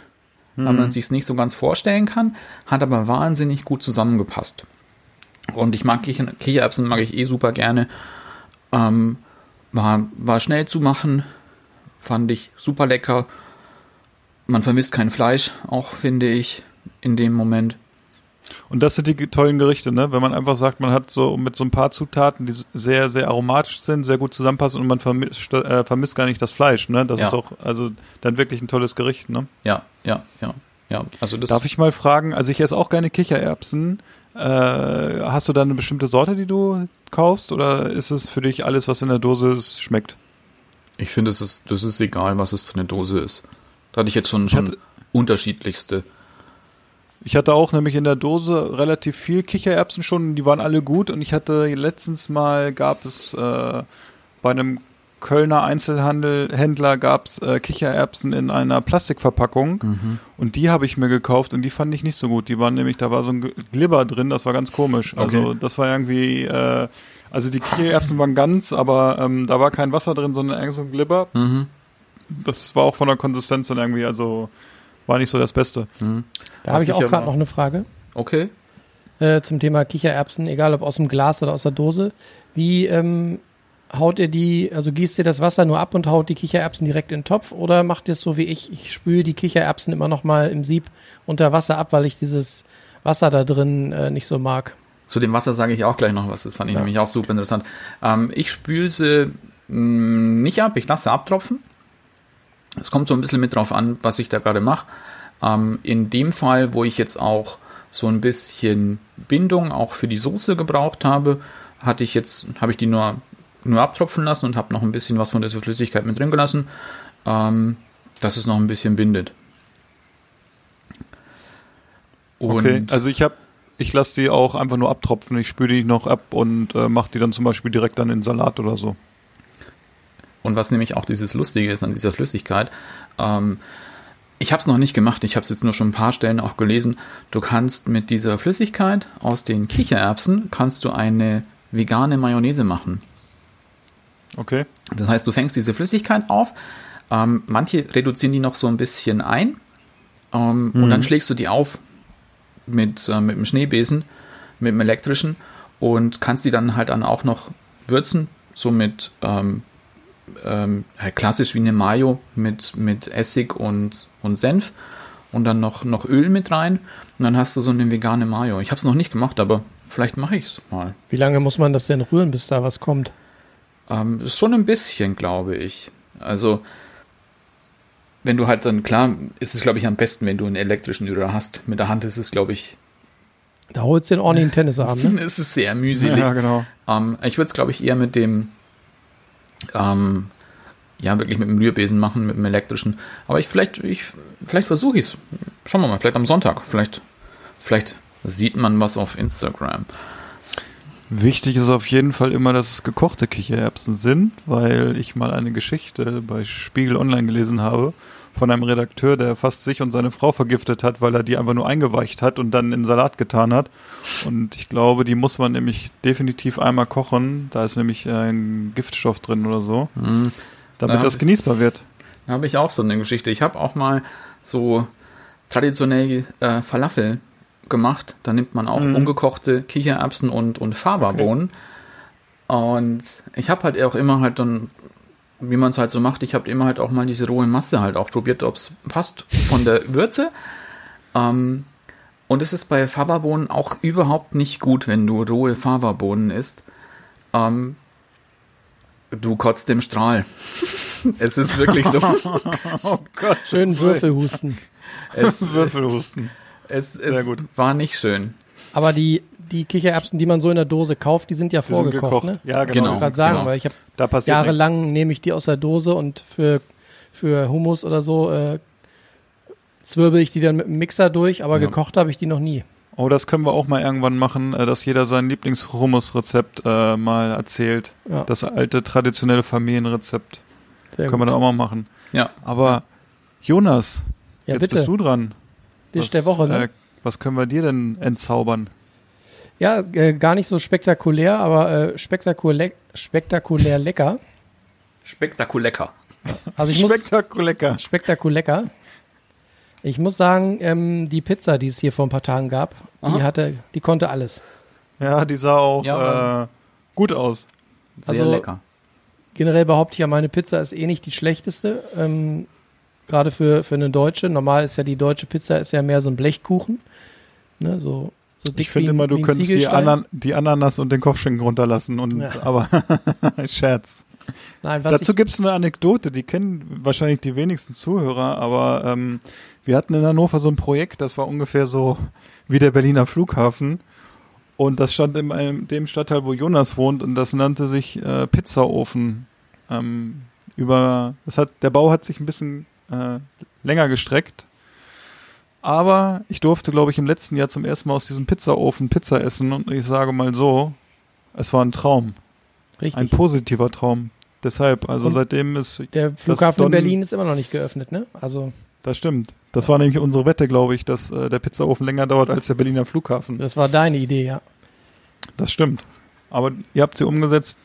weil man sich es nicht so ganz vorstellen kann, hat aber wahnsinnig gut zusammengepasst. Und ich mag Kicher- Kichererbsen, mag ich eh super gerne. Ähm, war, war schnell zu machen, fand ich super lecker. Man vermisst kein Fleisch, auch finde ich, in dem Moment. Und das sind die tollen Gerichte, ne? Wenn man einfach sagt, man hat so mit so ein paar Zutaten, die sehr, sehr aromatisch sind, sehr gut zusammenpassen und man vermisst, äh, vermisst gar nicht das Fleisch, ne? Das Ja. ist doch also dann wirklich ein tolles Gericht, ne? Ja, ja, ja, ja. Also das Darf ich mal fragen, also ich esse auch gerne Kichererbsen. Äh, hast du da eine bestimmte Sorte, die du kaufst oder ist es für dich alles, was in der Dose ist, schmeckt? Ich finde, es ist, das ist egal, was es für eine Dose ist. Da hatte ich jetzt schon, schon hatte- unterschiedlichste. Ich hatte auch nämlich in der Dose relativ viel Kichererbsen schon, die waren alle gut und ich hatte letztens mal gab es äh, bei einem Kölner Einzelhandel Händler gab es äh, Kichererbsen in einer Plastikverpackung und die habe ich mir gekauft und die fand ich nicht so gut. Die waren nämlich, da war so ein Glibber drin, das war ganz komisch. Also Okay. das war irgendwie, äh, also die Kichererbsen waren ganz, aber ähm, da war kein Wasser drin, sondern irgend so ein Glibber. Mhm. Das war auch von der Konsistenz dann irgendwie, also war nicht so das Beste. Da habe ich auch gerade noch eine Frage Okay. äh, zum Thema Kichererbsen, egal ob aus dem Glas oder aus der Dose. Wie ähm, haut ihr die, also gießt ihr das Wasser nur ab und haut die Kichererbsen direkt in den Topf oder macht ihr es so wie ich? Ich spüle die Kichererbsen immer noch mal im Sieb unter Wasser ab, weil ich dieses Wasser da drin äh, nicht so mag. Zu dem Wasser sage ich auch gleich noch was. Das fand ich Ja. nämlich auch super interessant. Ähm, ich spüle sie mh, nicht ab, ich lasse abtropfen. Es kommt so ein bisschen mit drauf an, was ich da gerade mache. Ähm, in dem Fall, wo ich jetzt auch so ein bisschen Bindung auch für die Soße gebraucht habe, hatte ich jetzt, habe ich die nur, nur abtropfen lassen und habe noch ein bisschen was von dieser Flüssigkeit mit drin gelassen, ähm, dass es noch ein bisschen bindet. Und Okay, also ich habe, ich lasse die auch einfach nur abtropfen. Ich spüle die noch ab und äh, mache die dann zum Beispiel direkt dann in Salat oder so. Und was nämlich auch dieses Lustige ist an dieser Flüssigkeit, ähm, ich habe es noch nicht gemacht, ich habe es jetzt nur schon ein paar Stellen auch gelesen. Du kannst mit dieser Flüssigkeit aus den Kichererbsen kannst du eine vegane Mayonnaise machen. Okay. Das heißt, du fängst diese Flüssigkeit auf, ähm, manche reduzieren die noch so ein bisschen ein ähm, und dann schlägst du die auf mit, äh, mit dem Schneebesen, mit dem elektrischen und kannst die dann halt dann auch noch würzen, so mit ähm, ähm, halt klassisch wie eine Mayo mit, mit Essig und, und Senf und dann noch, noch Öl mit rein und dann hast du so eine vegane Mayo. Ich habe es noch nicht gemacht, aber vielleicht mache ich es mal. Wie lange muss man das denn rühren, bis da was kommt? Ähm, ist schon ein bisschen, glaube ich. Also, wenn du halt dann, klar, ist es, glaube ich, am besten, wenn du einen elektrischen Rührer hast. Mit der Hand ist es, glaube ich, Da holst du den ordentlichen Tennisarm, ne? [laughs] ist es sehr mühselig. Ja, genau. Ähm, ich würde es, glaube ich, eher mit dem, ähm, ja, wirklich mit dem Rührbesen machen, mit dem elektrischen. Aber ich vielleicht, ich, vielleicht versuche ich es. Schauen wir mal, vielleicht am Sonntag. Vielleicht, vielleicht sieht man was auf Instagram. Wichtig ist auf jeden Fall immer, dass es gekochte Kichererbsen sind, weil ich mal eine Geschichte bei Spiegel Online gelesen habe von einem Redakteur, der fast sich und seine Frau vergiftet hat, weil er die einfach nur eingeweicht hat und dann in Salat getan hat. Und ich glaube, die muss man nämlich definitiv einmal kochen. Da ist nämlich ein Giftstoff drin oder so, damit Da das ich- genießbar wird. Da habe ich auch so eine Geschichte. Ich habe auch mal so traditionell äh, Falafel gemacht. Da nimmt man auch ungekochte Kichererbsen und, und Fava-Bohnen. Und ich habe halt auch immer halt dann, wie man es halt so macht, ich habe immer halt auch mal diese rohe Masse halt auch probiert, ob es passt von der Würze. Ähm, und es ist bei Fava-Bohnen auch überhaupt nicht gut, wenn du rohe Fava-Bohnen isst. Ähm, du kotzt im Strahl. [laughs] es ist wirklich so. [laughs] Oh Gott. Schön Würfelhusten. Es, [laughs] Würfelhusten. es, Sehr es gut. war nicht schön. Aber die, die Kichererbsen, die man so in der Dose kauft, die sind ja Die sind vorgekocht, gekocht. ne? Ja, genau. Genau. Ich gerade sagen, genau. weil ich habe Da passiert nichts. jahrelang nehme ich die aus der Dose und für, für Hummus oder so äh, zwirbel ich die dann mit dem Mixer durch, aber Ja. gekocht habe ich die noch nie. Oh, das können wir auch mal irgendwann machen, äh, dass jeder sein Lieblings-Hummus-Rezept äh, mal erzählt. Ja, Das alte traditionelle Familienrezept. sehr Können wir gut. da auch mal machen. Ja, Aber Jonas, Ja, jetzt bitte. bist du dran. Dish der Woche, ne? Äh, was können wir dir denn entzaubern? Ja, äh, gar nicht so spektakulär, aber äh, spektakulär, spektakulär lecker. spektakulecker. Also ich muss Spektakulär. spektakulär. Ich muss sagen, ähm, die Pizza, die es hier vor ein paar Tagen gab, die Aha. hatte, die konnte alles. Ja, die sah auch Ja, äh, gut aus. Sehr Also- lecker. Generell behaupte ich ja, meine Pizza ist eh nicht die schlechteste. Ähm, Gerade für, für eine deutsche. Normal ist ja die deutsche Pizza ist ja mehr so ein Blechkuchen. Ne, so, so dick Ich finde immer, du könntest die. Anan die Ananas und den Kochschinken runterlassen. Und, Ja. Aber [laughs] Scherz. Nein, Dazu ich, gibt's eine Anekdote, die kennen wahrscheinlich die wenigsten Zuhörer, aber ähm, wir hatten in Hannover so ein Projekt, das war ungefähr so wie der Berliner Flughafen. Und das stand in einem, dem Stadtteil, wo Jonas wohnt, und das nannte sich äh, Pizzaofen. Ähm, über, das hat, der Bau hat sich ein bisschen äh, länger gestreckt. Aber ich durfte, glaube ich, im letzten Jahr zum ersten Mal aus diesem Pizzaofen Pizza essen und ich sage mal so, es war ein Traum. Ein richtig. positiver Traum. Deshalb, also Und seitdem ist, Der Flughafen in Berlin ist immer noch nicht geöffnet, ne? Also, das stimmt. Das war nämlich unsere Wette, glaube ich, dass äh, der Pizzaofen länger dauert als der Berliner Flughafen. das war deine Idee, ja. Das stimmt. Aber ihr habt sie umgesetzt.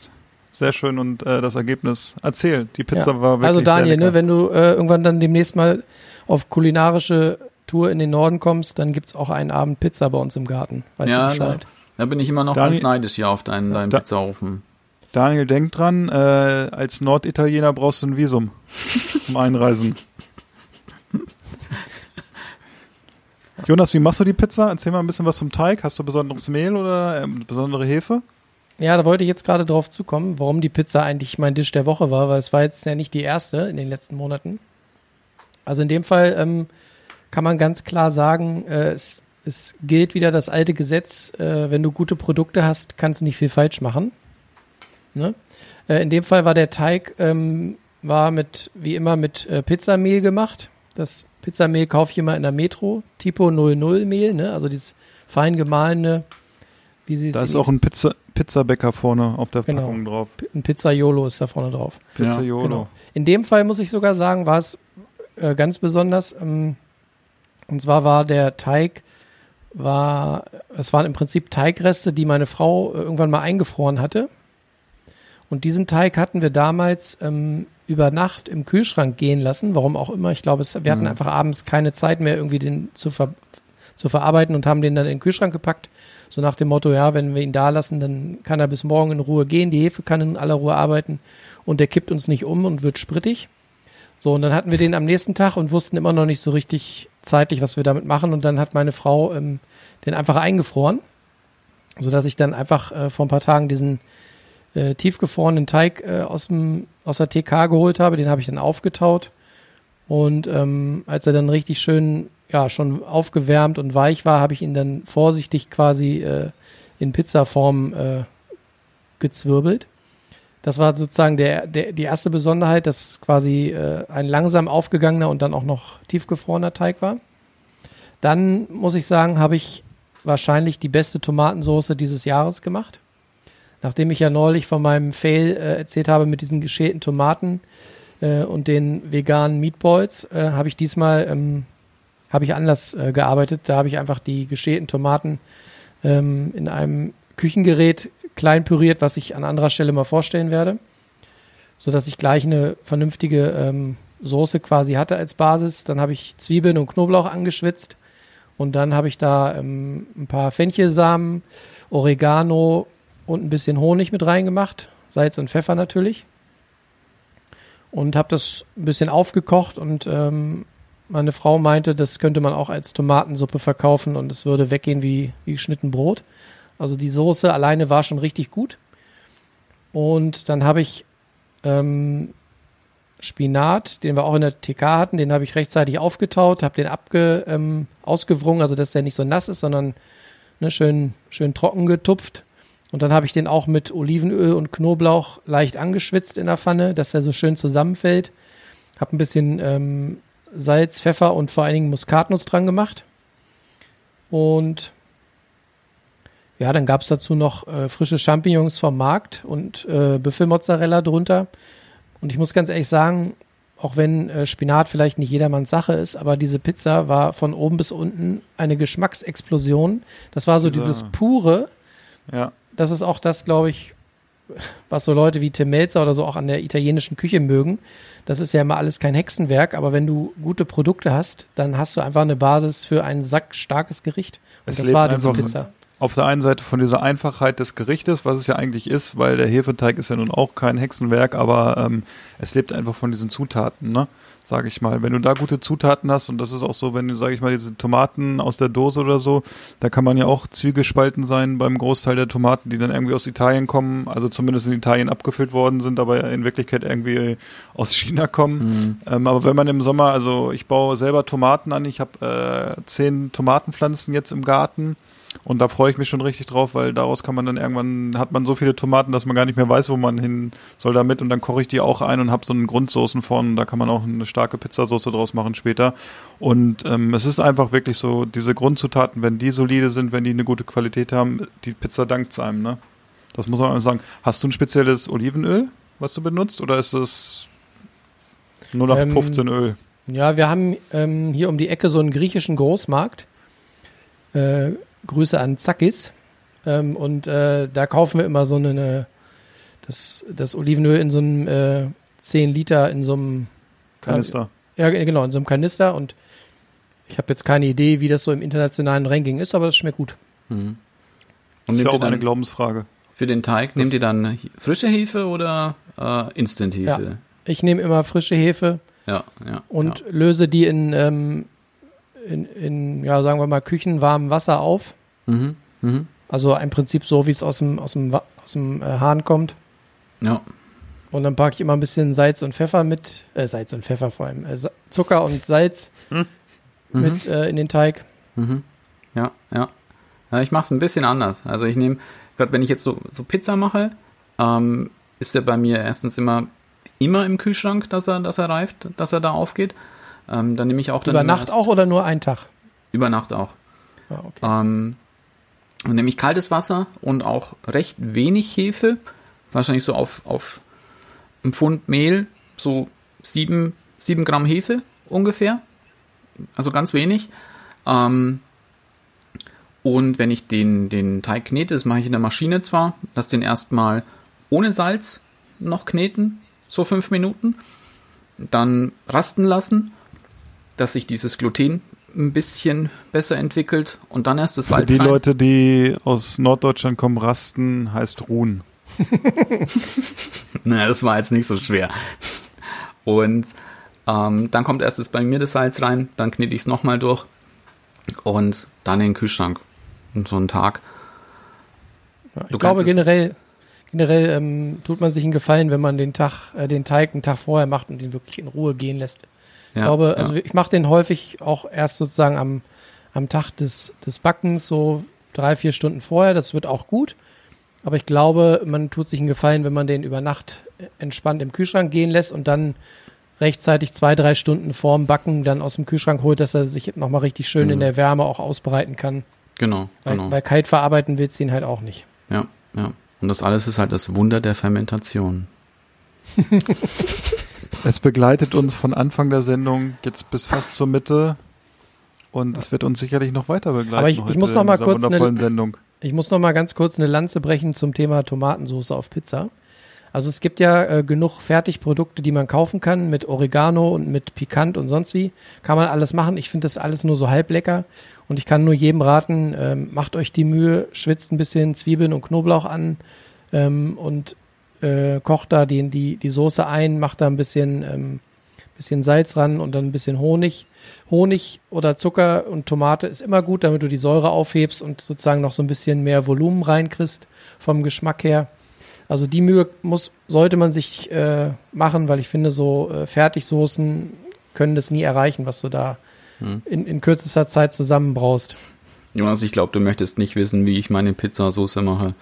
Sehr schön und äh, das Ergebnis erzählt. Die Pizza ja. war wirklich Also Daniel, sehr ne, lecker. wenn du äh, irgendwann dann demnächst mal auf kulinarische Tour in den Norden kommst, dann gibt's auch einen Abend Pizza bei uns im Garten. Weißt Ja, du Bescheid? Da bin ich immer noch ganz neidisch hier auf deinen, deinen Da- Pizzaofen. Daniel, denk dran, äh, als Norditaliener brauchst du ein Visum [laughs] zum Einreisen. [laughs] Jonas, wie machst du die Pizza? Erzähl mal ein bisschen was zum Teig. Hast du besonderes Mehl oder ähm, besondere Hefe? Ja, da wollte ich jetzt gerade drauf zukommen, warum die Pizza eigentlich mein Dish der Woche war, weil es war jetzt ja nicht die erste in den letzten Monaten. Also in dem Fall ähm, kann man ganz klar sagen, äh, es, es gilt wieder das alte Gesetz, äh, wenn du gute Produkte hast, kannst du nicht viel falsch machen. Ne? Äh, in dem Fall war der Teig ähm, war mit wie immer mit äh, Pizzamehl gemacht. Das Pizzamehl kaufe ich immer in der Metro, Tipo 00 Mehl, ne? also dieses fein gemahlene, wie sie Da ist auch ein Pizza Pizzabäcker vorne auf der Genau. Packung drauf. ein Pizzaiolo ist da vorne drauf. Pizza Ja, Yolo. Genau. In dem Fall muss ich sogar sagen, war es äh, ganz besonders. Ähm, und zwar war der Teig, war, es waren im Prinzip Teigreste, die meine Frau äh, irgendwann mal eingefroren hatte. Und diesen Teig hatten wir damals ähm, über Nacht im Kühlschrank gehen lassen, warum auch immer. Ich glaube, es, wir hatten einfach abends keine Zeit mehr, irgendwie den zu, ver, zu verarbeiten und haben den dann in den Kühlschrank gepackt. So nach dem Motto, ja, wenn wir ihn da lassen, dann kann er bis morgen in Ruhe gehen, die Hefe kann in aller Ruhe arbeiten und der kippt uns nicht um und wird sprittig. So, und dann hatten wir den am nächsten Tag und wussten immer noch nicht so richtig zeitlich, was wir damit machen. Und dann hat meine Frau ähm, den einfach eingefroren, sodass ich dann einfach äh, vor ein paar Tagen diesen äh, tiefgefrorenen Teig äh, aus, dem, aus der TK geholt habe. Den habe ich dann aufgetaut. Und ähm, als er dann richtig schön, ja, schon aufgewärmt und weich war, habe ich ihn dann vorsichtig quasi äh, in Pizzaform äh, gezwirbelt. Das war sozusagen der, der, die erste Besonderheit, dass quasi äh, ein langsam aufgegangener und dann auch noch tiefgefrorener Teig war. Dann muss ich sagen, habe ich wahrscheinlich die beste Tomatensauce dieses Jahres gemacht. Nachdem ich ja neulich von meinem Fail äh, erzählt habe mit diesen geschälten Tomaten äh, und den veganen Meatballs, äh, habe ich diesmal ähm, habe ich anders äh, gearbeitet. Da habe ich einfach die geschälten Tomaten ähm, in einem Küchengerät klein püriert, was ich an anderer Stelle mal vorstellen werde, so dass ich gleich eine vernünftige ähm, Soße quasi hatte als Basis. Dann habe ich Zwiebeln und Knoblauch angeschwitzt und dann habe ich da ähm, ein paar Fenchelsamen, Oregano und ein bisschen Honig mit reingemacht, Salz und Pfeffer natürlich und habe das ein bisschen aufgekocht und ähm, meine Frau meinte, das könnte man auch als Tomatensuppe verkaufen und es würde weggehen wie, wie geschnitten Brot. Also die Soße alleine war schon richtig gut. Und dann habe ich ähm, Spinat, den wir auch in der TK hatten, den habe ich rechtzeitig aufgetaut, habe den abge, ähm, ausgewrungen, also dass der nicht so nass ist, sondern ne, schön, schön trocken getupft. Und dann habe ich den auch mit Olivenöl und Knoblauch leicht angeschwitzt in der Pfanne, dass er so schön zusammenfällt. Habe ein bisschen ähm, Salz, Pfeffer und vor allen Dingen Muskatnuss dran gemacht. Und ja, dann gab es dazu noch äh, frische Champignons vom Markt und äh, Büffelmozzarella drunter. Und ich muss ganz ehrlich sagen, auch wenn äh, Spinat vielleicht nicht jedermanns Sache ist, aber diese Pizza war von oben bis unten eine Geschmacksexplosion. Das war so Dieser- dieses pure. Ja. Das ist auch das, glaube ich, was so Leute wie Tim Melzer oder so auch an der italienischen Küche mögen. Das ist ja immer alles kein Hexenwerk, aber wenn du gute Produkte hast, dann hast du einfach eine Basis für ein sackstarkes Gericht. Und Es das lebt war diese Pizza. auf der einen Seite von dieser Einfachheit des Gerichtes, was es ja eigentlich ist, weil der Hefeteig ist ja nun auch kein Hexenwerk, aber ähm, es lebt einfach von diesen Zutaten, ne? Sag ich mal. Wenn du da gute Zutaten hast, und das ist auch so, wenn du, sag ich mal, diese Tomaten aus der Dose oder so, da kann man ja auch zwiegespalten sein beim Großteil der Tomaten, die dann irgendwie aus Italien kommen, also zumindest in Italien abgefüllt worden sind, aber in Wirklichkeit irgendwie aus China kommen. Ähm, aber wenn man im Sommer, also ich baue selber Tomaten an, ich habe äh, zehn Tomatenpflanzen jetzt im Garten. Und da freue ich mich schon richtig drauf, weil daraus kann man dann irgendwann, hat man so viele Tomaten, dass man gar nicht mehr weiß, wo man hin soll damit. Und dann koche ich die auch ein und habe so einen Grundsoßen von. Da kann man auch eine starke Pizzasauce draus machen später. Und ähm, es ist einfach wirklich so, diese Grundzutaten, wenn die solide sind, wenn die eine gute Qualität haben, die Pizza dankt einem, ne? Das muss man sagen. Hast du ein spezielles Olivenöl, was du benutzt? Oder ist es 0815 Öl? Ja, wir haben ähm, hier um die Ecke so einen griechischen Großmarkt. Äh, Grüße an Zakis. Ähm, und äh, da kaufen wir immer so eine, eine das, das Olivenöl in so einem äh, 10 Liter in so einem Kanister. Ja, genau, in so einem Kanister. Und ich habe jetzt keine Idee, wie das so im internationalen Ranking ist, aber das schmeckt gut. Und Das ist ja auch eine Glaubensfrage. für den Teig, nehmt ihr dann frische Hefe oder äh, Instant-Hefe? Ich nehme immer frische Hefe Ja, ja. und ja. löse die in, ähm, in, in, ja, sagen wir mal, küchenwarmem Wasser auf. Mhm. Mhm. Also im Prinzip so, wie es aus dem, aus dem, aus dem äh, Hahn kommt. Ja. Und dann packe ich immer ein bisschen Salz und Pfeffer mit, äh, Salz und Pfeffer vor allem, äh, Zucker und Salz mit äh, in den Teig. Mhm. Ja, ja. ja ich mache es ein bisschen anders. Also ich nehme, gerade wenn ich jetzt so, so Pizza mache, ähm, ist der bei mir erstens immer immer im Kühlschrank, dass er, dass er reift, dass er da aufgeht. Ähm, dann nehme ich auch dann Über Nacht auch oder nur einen Tag? Über Nacht auch. Ja, okay. Ähm, dann nehme ich kaltes Wasser und auch recht wenig Hefe. Wahrscheinlich so auf, auf ein Pfund Mehl, so sieben, sieben Gramm Hefe ungefähr. Also ganz wenig. Ähm, und wenn ich den, den Teig knete, das mache ich in der Maschine zwar, lasse den erstmal ohne Salz noch kneten, so fünf Minuten. Dann rasten lassen, dass sich dieses Gluten ein bisschen besser entwickelt und dann erst das Für Salz die rein. Leute, die aus Norddeutschland kommen, Rasten heißt ruhen. [laughs] Na, das war jetzt nicht so schwer. Und ähm, dann kommt erst das bei mir das Salz rein, dann knete ich es nochmal durch und dann in den Kühlschrank. Und so einen Tag. Ja, ich glaube generell, generell ähm, tut man sich einen Gefallen, wenn man den Tag, äh, den Teig einen Tag vorher macht und den wirklich in Ruhe gehen lässt. Ich Ja, glaube, also ich mache den häufig auch erst sozusagen am, am Tag des, des Backens, so drei, vier Stunden vorher. Das wird auch gut. Aber ich glaube, man tut sich einen Gefallen, wenn man den über Nacht äh, entspannt im Kühlschrank gehen lässt und dann rechtzeitig zwei, drei Stunden vorm Backen dann aus dem Kühlschrank holt, dass er sich nochmal richtig schön in der Wärme auch ausbreiten kann. Genau, Weil, Mhm. genau. weil kalt verarbeiten willst du ihn halt auch nicht. ja, ja. Und das alles ist halt das Wunder der Fermentation. [laughs] Es begleitet uns von Anfang der Sendung jetzt bis fast zur Mitte und es wird uns sicherlich noch weiter begleiten. Aber ich- ich muss noch mal kurz eine- Sendung. Ich muss noch mal ganz kurz eine Lanze brechen zum Thema Tomatensauce auf Pizza. Also es gibt ja äh, genug Fertigprodukte, die man kaufen kann mit Oregano und mit Pikant und sonst wie. Kann man alles machen. Ich finde das alles nur so halb lecker. Und ich kann nur jedem raten, ähm, macht euch die Mühe, schwitzt ein bisschen Zwiebeln und Knoblauch an ähm, und äh, kocht da die, die, die Soße ein, macht da ein bisschen, ähm, bisschen Salz ran und dann ein bisschen Honig. Honig oder Zucker und Tomate ist immer gut, damit du die Säure aufhebst und sozusagen noch so ein bisschen mehr Volumen reinkriegst vom Geschmack her. Also die Mühe muss, sollte man sich äh, machen, weil ich finde, so äh, Fertigsoßen können das nie erreichen, was du da in, in kürzester Zeit zusammenbraust. Jonas, ich glaube, du möchtest nicht wissen, wie ich meine Pizzasauce mache.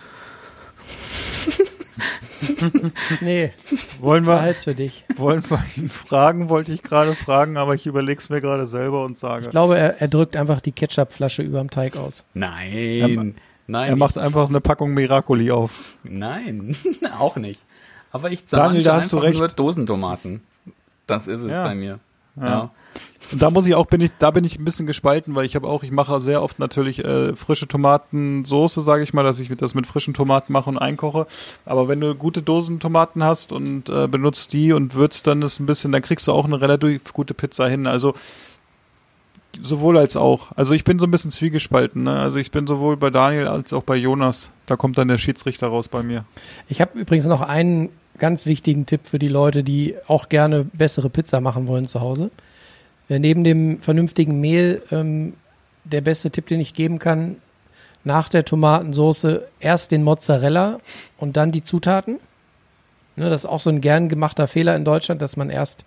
[laughs] Nee, Wollen wir, Behalt's für dich. wollen wir ihn fragen, wollte ich gerade fragen, aber ich überlege es mir gerade selber und sage. Ich glaube, er, er drückt einfach die Ketchupflasche überm Teig aus. Nein, nein, er macht einfach eine Packung Miracoli auf. nein, [laughs] auch nicht. Aber ich Daniel, zahle da hast du einfach nur recht. Dosentomaten. Das ist es Ja. bei mir. Ja. Und da muss ich auch, bin ich, da bin ich ein bisschen gespalten, weil ich habe auch, ich mache sehr oft natürlich äh, frische Tomatensoße, sage ich mal, dass ich das mit frischen Tomaten mache und einkoche. Aber wenn du gute Dosentomaten hast und äh, benutzt die und würzt dann das ein bisschen, dann kriegst du auch eine relativ gute Pizza hin. Also sowohl als auch. Also ich bin so ein bisschen zwiegespalten. Ne? Also ich bin sowohl bei Daniel als auch bei Jonas. Da kommt dann der Schiedsrichter raus bei mir. Ich habe übrigens noch einen ganz wichtigen Tipp für die Leute, die auch gerne bessere Pizza machen wollen zu Hause. Äh, neben dem vernünftigen Mehl ähm, der beste Tipp, den ich geben kann, nach der Tomatensoße erst den Mozzarella und dann die Zutaten. Ne, das ist auch so ein gern gemachter Fehler in Deutschland, dass man erst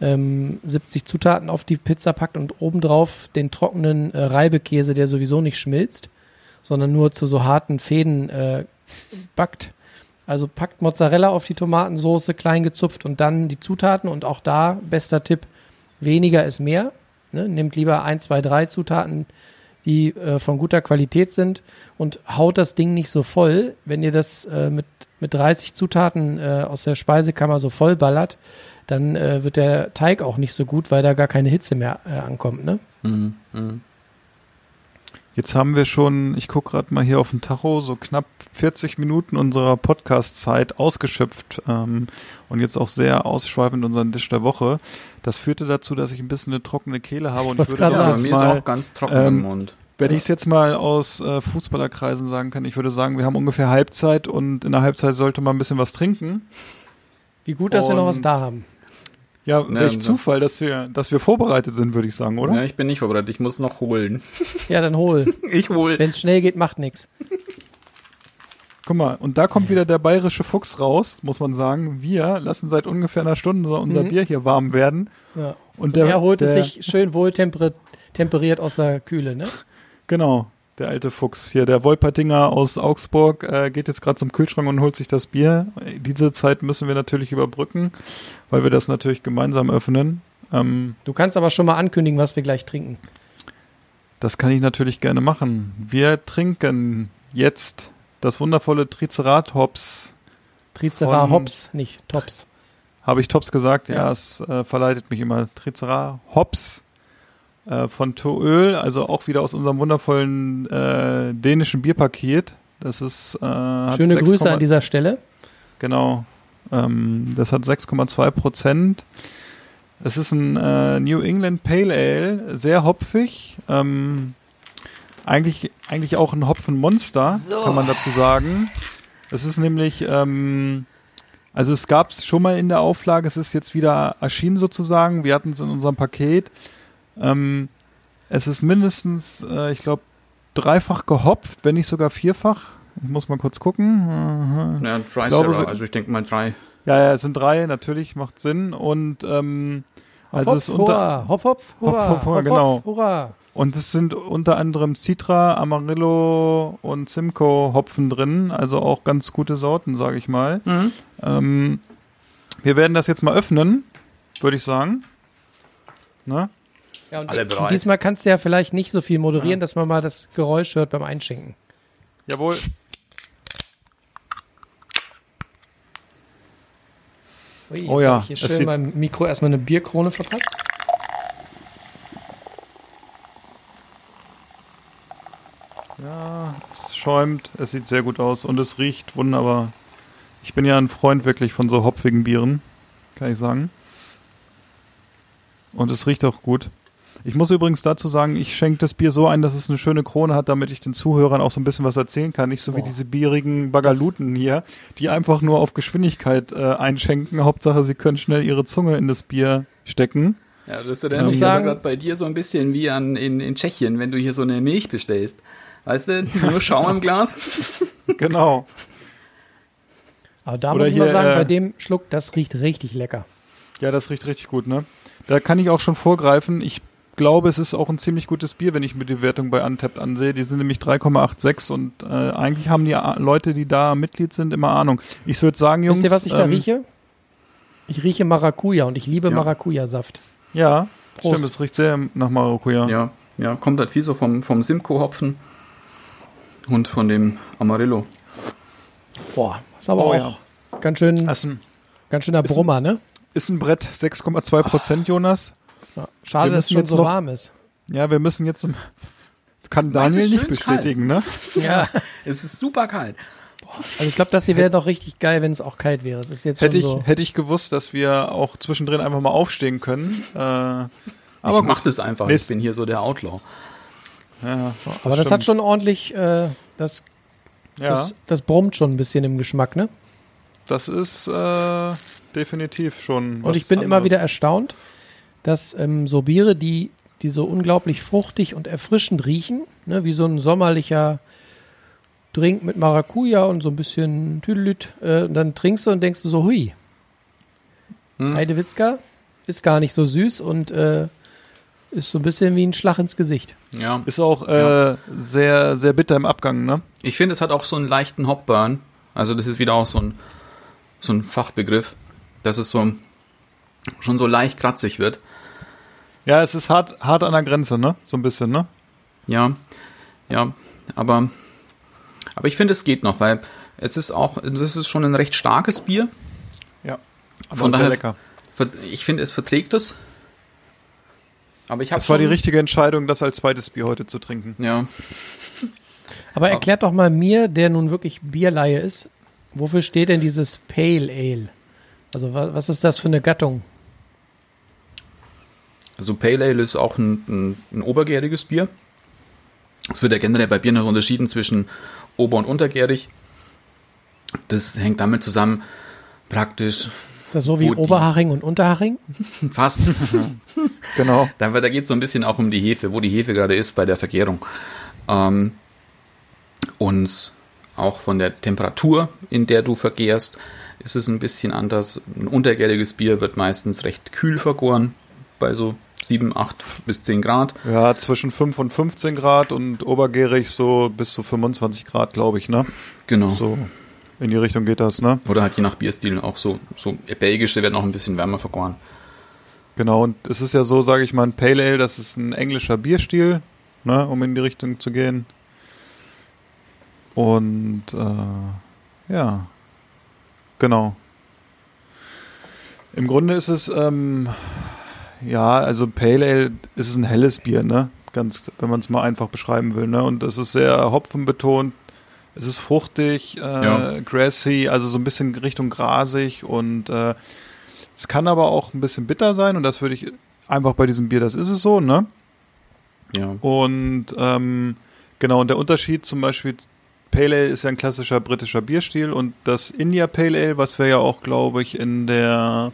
ähm, 70 Zutaten auf die Pizza packt und obendrauf den trockenen äh, Reibekäse, der sowieso nicht schmilzt, sondern nur zu so harten Fäden äh, backt. Also packt Mozzarella auf die Tomatensoße, klein gezupft und dann die Zutaten und auch da, bester Tipp, weniger ist mehr. Ne? Nehmt lieber ein, zwei, drei Zutaten, die äh, von guter Qualität sind und haut das Ding nicht so voll. Wenn ihr das äh, mit, mit 30 Zutaten äh, aus der Speisekammer so voll ballert, dann äh, wird der Teig auch nicht so gut, weil da gar keine Hitze mehr äh, ankommt. Ne? Mhm. Mhm. Jetzt haben wir schon, ich gucke gerade mal hier auf den Tacho, so knapp 40 Minuten unserer Podcast-Zeit ausgeschöpft ähm, und jetzt auch sehr ausschweifend unseren Tisch der Woche. Das führte dazu, dass ich ein bisschen eine trockene Kehle habe und wollt's ich würde Ja, mir ist mal, auch ganz trocken ähm, im Mund. wenn ich es jetzt mal aus äh, Fußballerkreisen sagen kann, ich würde sagen, wir haben ungefähr Halbzeit und in der Halbzeit sollte man ein bisschen was trinken. Wie gut, dass wir noch was Und- da haben. Ja, Ja, welch Zufall, dass wir, dass wir vorbereitet sind, würde ich sagen, oder? Ja, ich bin nicht vorbereitet, ich muss noch holen. [laughs] Ja, dann hol. [laughs] Ich hol. Wenn es schnell geht, macht nichts. [laughs] Guck mal, und da kommt wieder der bayerische Fuchs raus, muss man sagen. Wir lassen seit ungefähr einer Stunde unser Mhm. Bier hier warm werden. Ja. Und Und der, er holt es sich schön wohl temperi- temperiert aus der Kühle, ne? Genau, der alte Fuchs hier, der Wolpertinger aus Augsburg, äh, geht jetzt gerade zum Kühlschrank und holt sich das Bier. Diese Zeit müssen wir natürlich überbrücken, weil wir das natürlich gemeinsam öffnen. Ähm, Du kannst aber schon mal ankündigen, was wir gleich trinken. das kann ich natürlich gerne machen. Wir trinken jetzt das wundervolle Triceratops. Tricera Von- Hops, nicht Tops. Habe ich Tops gesagt? Ja, Ja. es äh, verleitet mich immer. Triceratops äh, von Toöl, also auch wieder aus unserem wundervollen äh, dänischen Bierpaket. Das ist äh, hat Schöne 6, Grüße an dieser Stelle. Genau. Ähm, das hat 6,2 Prozent. Es ist ein äh, New England Pale Ale, sehr hopfig. Ähm, eigentlich, eigentlich auch ein Hopfenmonster, kann man dazu sagen. Es ist nämlich, ähm, also es gab es schon mal in der Auflage, es ist jetzt wieder erschienen sozusagen. Wir hatten es in unserem Paket. Ähm, es ist mindestens, äh, ich glaube, dreifach gehopft, wenn nicht sogar vierfach. Ich muss mal kurz gucken. Aha. Ja, Dry glaube, also ich denke mal drei. Ja, ja, es sind drei, natürlich, macht Sinn. Und ähm, also es ist Hopf, unter hurra, Hopf, Hopf, hurra, Hopf, hurra, Hopf, genau. Hopf, hurra. und es sind unter anderem Citra, Amarillo und Simcoe Hopfen drin, also auch ganz gute Sorten, sage ich mal. Ähm, wir werden das jetzt mal öffnen, würde ich sagen. Ne? Ja, und Alle bereit. diesmal kannst du ja vielleicht nicht so viel moderieren, dass man mal das Geräusch hört beim Einschenken. Jawohl. Ui, jetzt Oh ja, hab ich hier schön sieht- meinem Mikro erstmal eine Bierkrone verpasst. Ja, es schäumt, es sieht sehr gut aus und es riecht wunderbar. Ich bin ja ein Freund wirklich von so hopfigen Bieren, kann ich sagen. Und es riecht auch gut. Ich muss übrigens dazu sagen, ich schenke das Bier so ein, dass es eine schöne Krone hat, damit ich den Zuhörern auch so ein bisschen was erzählen kann. Nicht so wie Boah. diese bierigen Bagaluten hier, die einfach nur auf Geschwindigkeit äh, einschenken. Hauptsache, sie können schnell ihre Zunge in das Bier stecken. Ja, das ist ja muss dann sagen- gerade bei dir so ein bisschen wie an, in, in Tschechien, wenn du hier so eine Milch bestellst. Weißt du, nur [laughs] Schaum im Glas. Genau. Aber da Oder muss ich mal hier, sagen, äh, bei dem Schluck, das riecht richtig lecker. Ja, das riecht richtig gut, ne? Da kann ich auch schon vorgreifen. Ich glaube, es ist auch ein ziemlich gutes Bier, wenn ich mir die Wertung bei Untapped ansehe. Die sind nämlich 3,86 und äh, eigentlich haben die A Leute, die da Mitglied sind, immer Ahnung. Ich würde sagen, Jungs. Wisst ihr, was ich da ähm, rieche? Ich rieche Maracuja und ich liebe Ja. Maracuja-Saft. Ja, Prost. stimmt, es riecht sehr nach Maracuja. Ja, ja, kommt halt viel so vom, vom Simcoe-Hopfen und von dem Amarillo. Boah, ist aber Oh, auch ganz schön, ein, ganz schöner Brummer, ne? ist ein Brett, 6,2 Prozent, Jonas. Ja. Schade, dass es schon jetzt so noch- warm ist. Ja, wir müssen jetzt. zum- [laughs] Kann Daniel nicht schön's kalt? bestätigen, ne? [laughs] Ja, Es ist super kalt. also ich glaube, das hier wäre doch richtig geil, wenn es auch kalt wäre. Es ist jetzt schon Hätte ich, so. hätte ich gewusst, dass wir auch zwischendrin einfach mal aufstehen können. Äh, Aber ich mach das einfach. Nächst- Ich bin hier so der Outlaw. Ja, Aber das stimmt. hat schon ordentlich, äh, das, Ja, das, das brummt schon ein bisschen im Geschmack, ne? das ist äh, definitiv schon. Und was ich bin immer anderes. wieder erstaunt, dass ähm, so Biere, die, die so unglaublich fruchtig und erfrischend riechen, ne, wie so ein sommerlicher Drink mit Maracuja und so ein bisschen Tüdelüt, äh, und dann trinkst du und denkst du so, hui, Heidewitzka ist gar nicht so süß und äh, ist so ein bisschen wie ein Schlag ins Gesicht. Ja. Ist auch äh, sehr, sehr bitter im Abgang, ne? Ich finde, es hat auch so einen leichten Hopburn. Also das ist wieder auch so ein, so ein Fachbegriff, dass es so schon so leicht kratzig wird. Ja, es ist hart, hart an der Grenze, ne? So ein bisschen, ne? Ja, ja, aber, aber ich finde, es geht noch, weil es ist auch, das ist schon ein recht starkes Bier. Ja. Aber Von sehr daher- lecker. Ich finde, es verträgt es. Aber ich habe Das war die richtige Entscheidung, das als zweites Bier heute zu trinken. Ja, Aber erklärt doch mal mir, der nun wirklich Bierleihe ist, wofür steht denn dieses Pale Ale? Also wa was ist das für eine Gattung? Also Pale Ale ist auch ein, ein, ein obergäriges Bier. Es wird ja generell bei Bieren noch unterschieden zwischen ober- und untergärig. Das hängt damit zusammen, praktisch Ist das so wie Oberhaching und Unterhaching? [laughs] fast. [laughs] Genau. Da, da geht es so ein bisschen auch um die Hefe, wo die Hefe gerade ist bei der Vergärung. Ähm, und auch von der Temperatur, in der du vergärst, ist es ein bisschen anders. Ein untergäriges Bier wird meistens recht kühl vergoren, bei so 7, 8 bis 10 Grad. Ja, zwischen 5 und 15 Grad und obergärig so bis zu 25 Grad, glaube ich, ne? Genau. So in die Richtung geht das, ne? Oder halt je nach Bierstil auch so, so belgische werden auch ein bisschen wärmer vergoren. Genau, und es ist ja so, sage ich mal, ein Pale Ale, das ist ein englischer Bierstil, ne, um in die Richtung zu gehen. Und äh, ja, genau. Im Grunde ist es, ähm, ja, also Pale Ale ist ein helles Bier, ne? Ganz, wenn man es mal einfach beschreiben will, ne? Und es ist sehr hopfenbetont, es ist fruchtig, äh, Ja. grassy, also so ein bisschen Richtung grasig und äh, es kann aber auch ein bisschen bitter sein und das würde ich einfach bei diesem Bier, das ist es so, ne? Ja. Und ähm, genau, und der Unterschied zum Beispiel, Pale Ale ist ja ein klassischer britischer Bierstil und das India Pale Ale, was wir ja auch, glaube ich, in der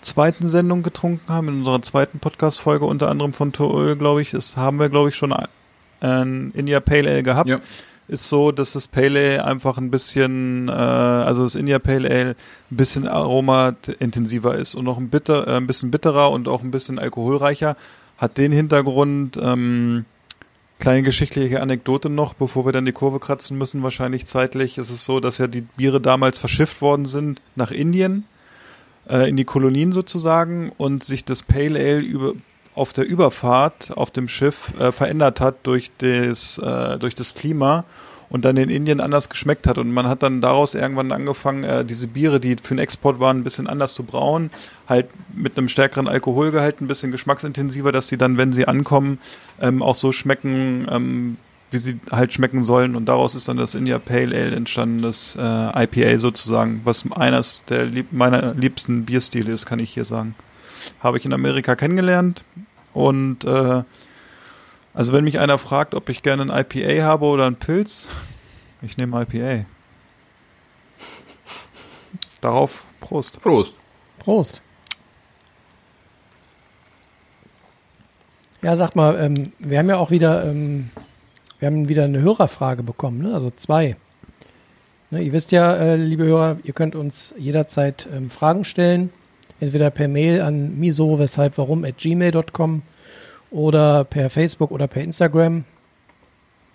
zweiten Sendung getrunken haben, in unserer zweiten Podcast-Folge unter anderem von Tool, glaube ich, das haben wir, glaube ich, schon ein India Pale Ale gehabt. Ja. Ist so, dass das Pale Ale einfach ein bisschen, äh, also das India Pale Ale ein bisschen aromaintensiver ist und noch ein, bitter, äh, ein bisschen bitterer und auch ein bisschen alkoholreicher. Hat den Hintergrund, ähm, kleine geschichtliche Anekdote noch, bevor wir dann die Kurve kratzen müssen, wahrscheinlich zeitlich. ist Es so, dass ja die Biere damals verschifft worden sind nach Indien, äh, in die Kolonien sozusagen, und sich das Pale Ale über, auf der Überfahrt auf dem Schiff äh, verändert hat durch das, äh, durch das Klima und dann in Indien anders geschmeckt hat. Und man hat dann daraus irgendwann angefangen, äh, diese Biere, die für den Export waren, ein bisschen anders zu brauen, halt mit einem stärkeren Alkoholgehalt, ein bisschen geschmacksintensiver, dass sie dann, wenn sie ankommen, ähm, auch so schmecken, ähm, wie sie halt schmecken sollen. Und daraus ist dann das India Pale Ale entstanden, das äh, IPA sozusagen, was eines der lieb meiner liebsten Bierstile ist, kann ich hier sagen. Habe ich in Amerika kennengelernt und äh, also wenn mich einer fragt, ob ich gerne ein IPA habe oder ein Pilz, ich nehme IPA. Darauf Prost. Prost. Prost. Ja, sag mal, ähm, wir haben ja auch wieder, ähm, wir haben wieder eine Hörerfrage bekommen, ne? also zwei. Ne, ihr wisst ja, äh, liebe Hörer, ihr könnt uns jederzeit ähm, Fragen stellen, entweder per Mail an miso, weshalb, warum, at gmail.com oder per Facebook oder per Instagram.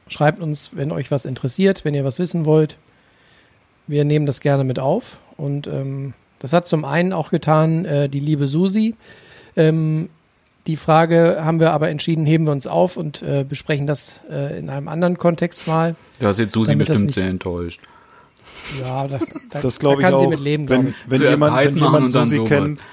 Schreibt uns, wenn euch was interessiert, wenn ihr was wissen wollt. Wir nehmen das gerne mit auf. Und ähm, das hat zum einen auch getan äh, die liebe Susi. Ähm, die Frage haben wir aber entschieden, heben wir uns auf und äh, besprechen das äh, in einem anderen Kontext mal. Da ist jetzt Susi das bestimmt nicht- sehr enttäuscht. Ja, da, da, Das glaube da ich kann sie auch. mit leben, glaube ich. wenn jemand, wenn jemand Susi sowas. kennt,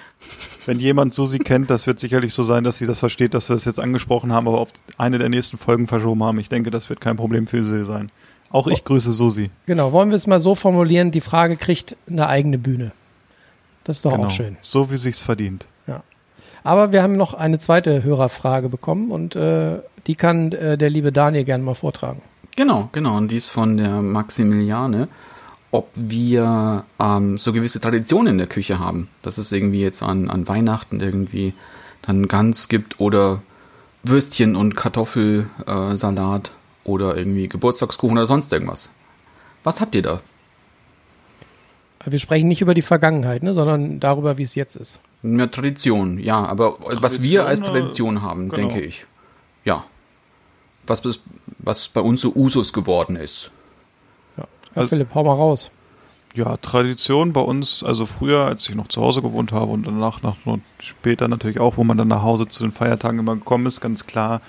wenn jemand Susi kennt, das wird sicherlich so sein, dass sie das versteht, dass wir es jetzt angesprochen haben, aber auf eine der nächsten Folgen verschoben haben. Ich denke, das wird kein Problem für sie sein. Auch ich grüße Susi. Genau, wollen wir es mal so formulieren, die Frage kriegt eine eigene Bühne. Das ist doch Genau. auch schön. So wie sich's verdient. Aber wir haben noch eine zweite Hörerfrage bekommen und äh, die kann äh, der liebe Daniel gerne mal vortragen. Genau, genau. Und dies von der Maximiliane, ob wir ähm, so gewisse Traditionen in der Küche haben. Dass es irgendwie jetzt an, an Weihnachten irgendwie dann Gans gibt oder Würstchen und Kartoffelsalat äh, oder irgendwie Geburtstagskuchen oder sonst irgendwas. Was habt ihr da? Wir sprechen nicht über die Vergangenheit, ne, sondern darüber, wie es jetzt ist. Ja, Tradition, ja, aber was wir als Tradition haben, genau. denke ich. Ja. Was, bis- was bei uns so Usus geworden ist. Ja, Also- Philipp, hau mal raus. Ja, Tradition bei uns, also früher, als ich noch zu Hause gewohnt habe und danach nach, und später natürlich auch, wo man dann nach Hause zu den Feiertagen immer gekommen ist, ganz klar,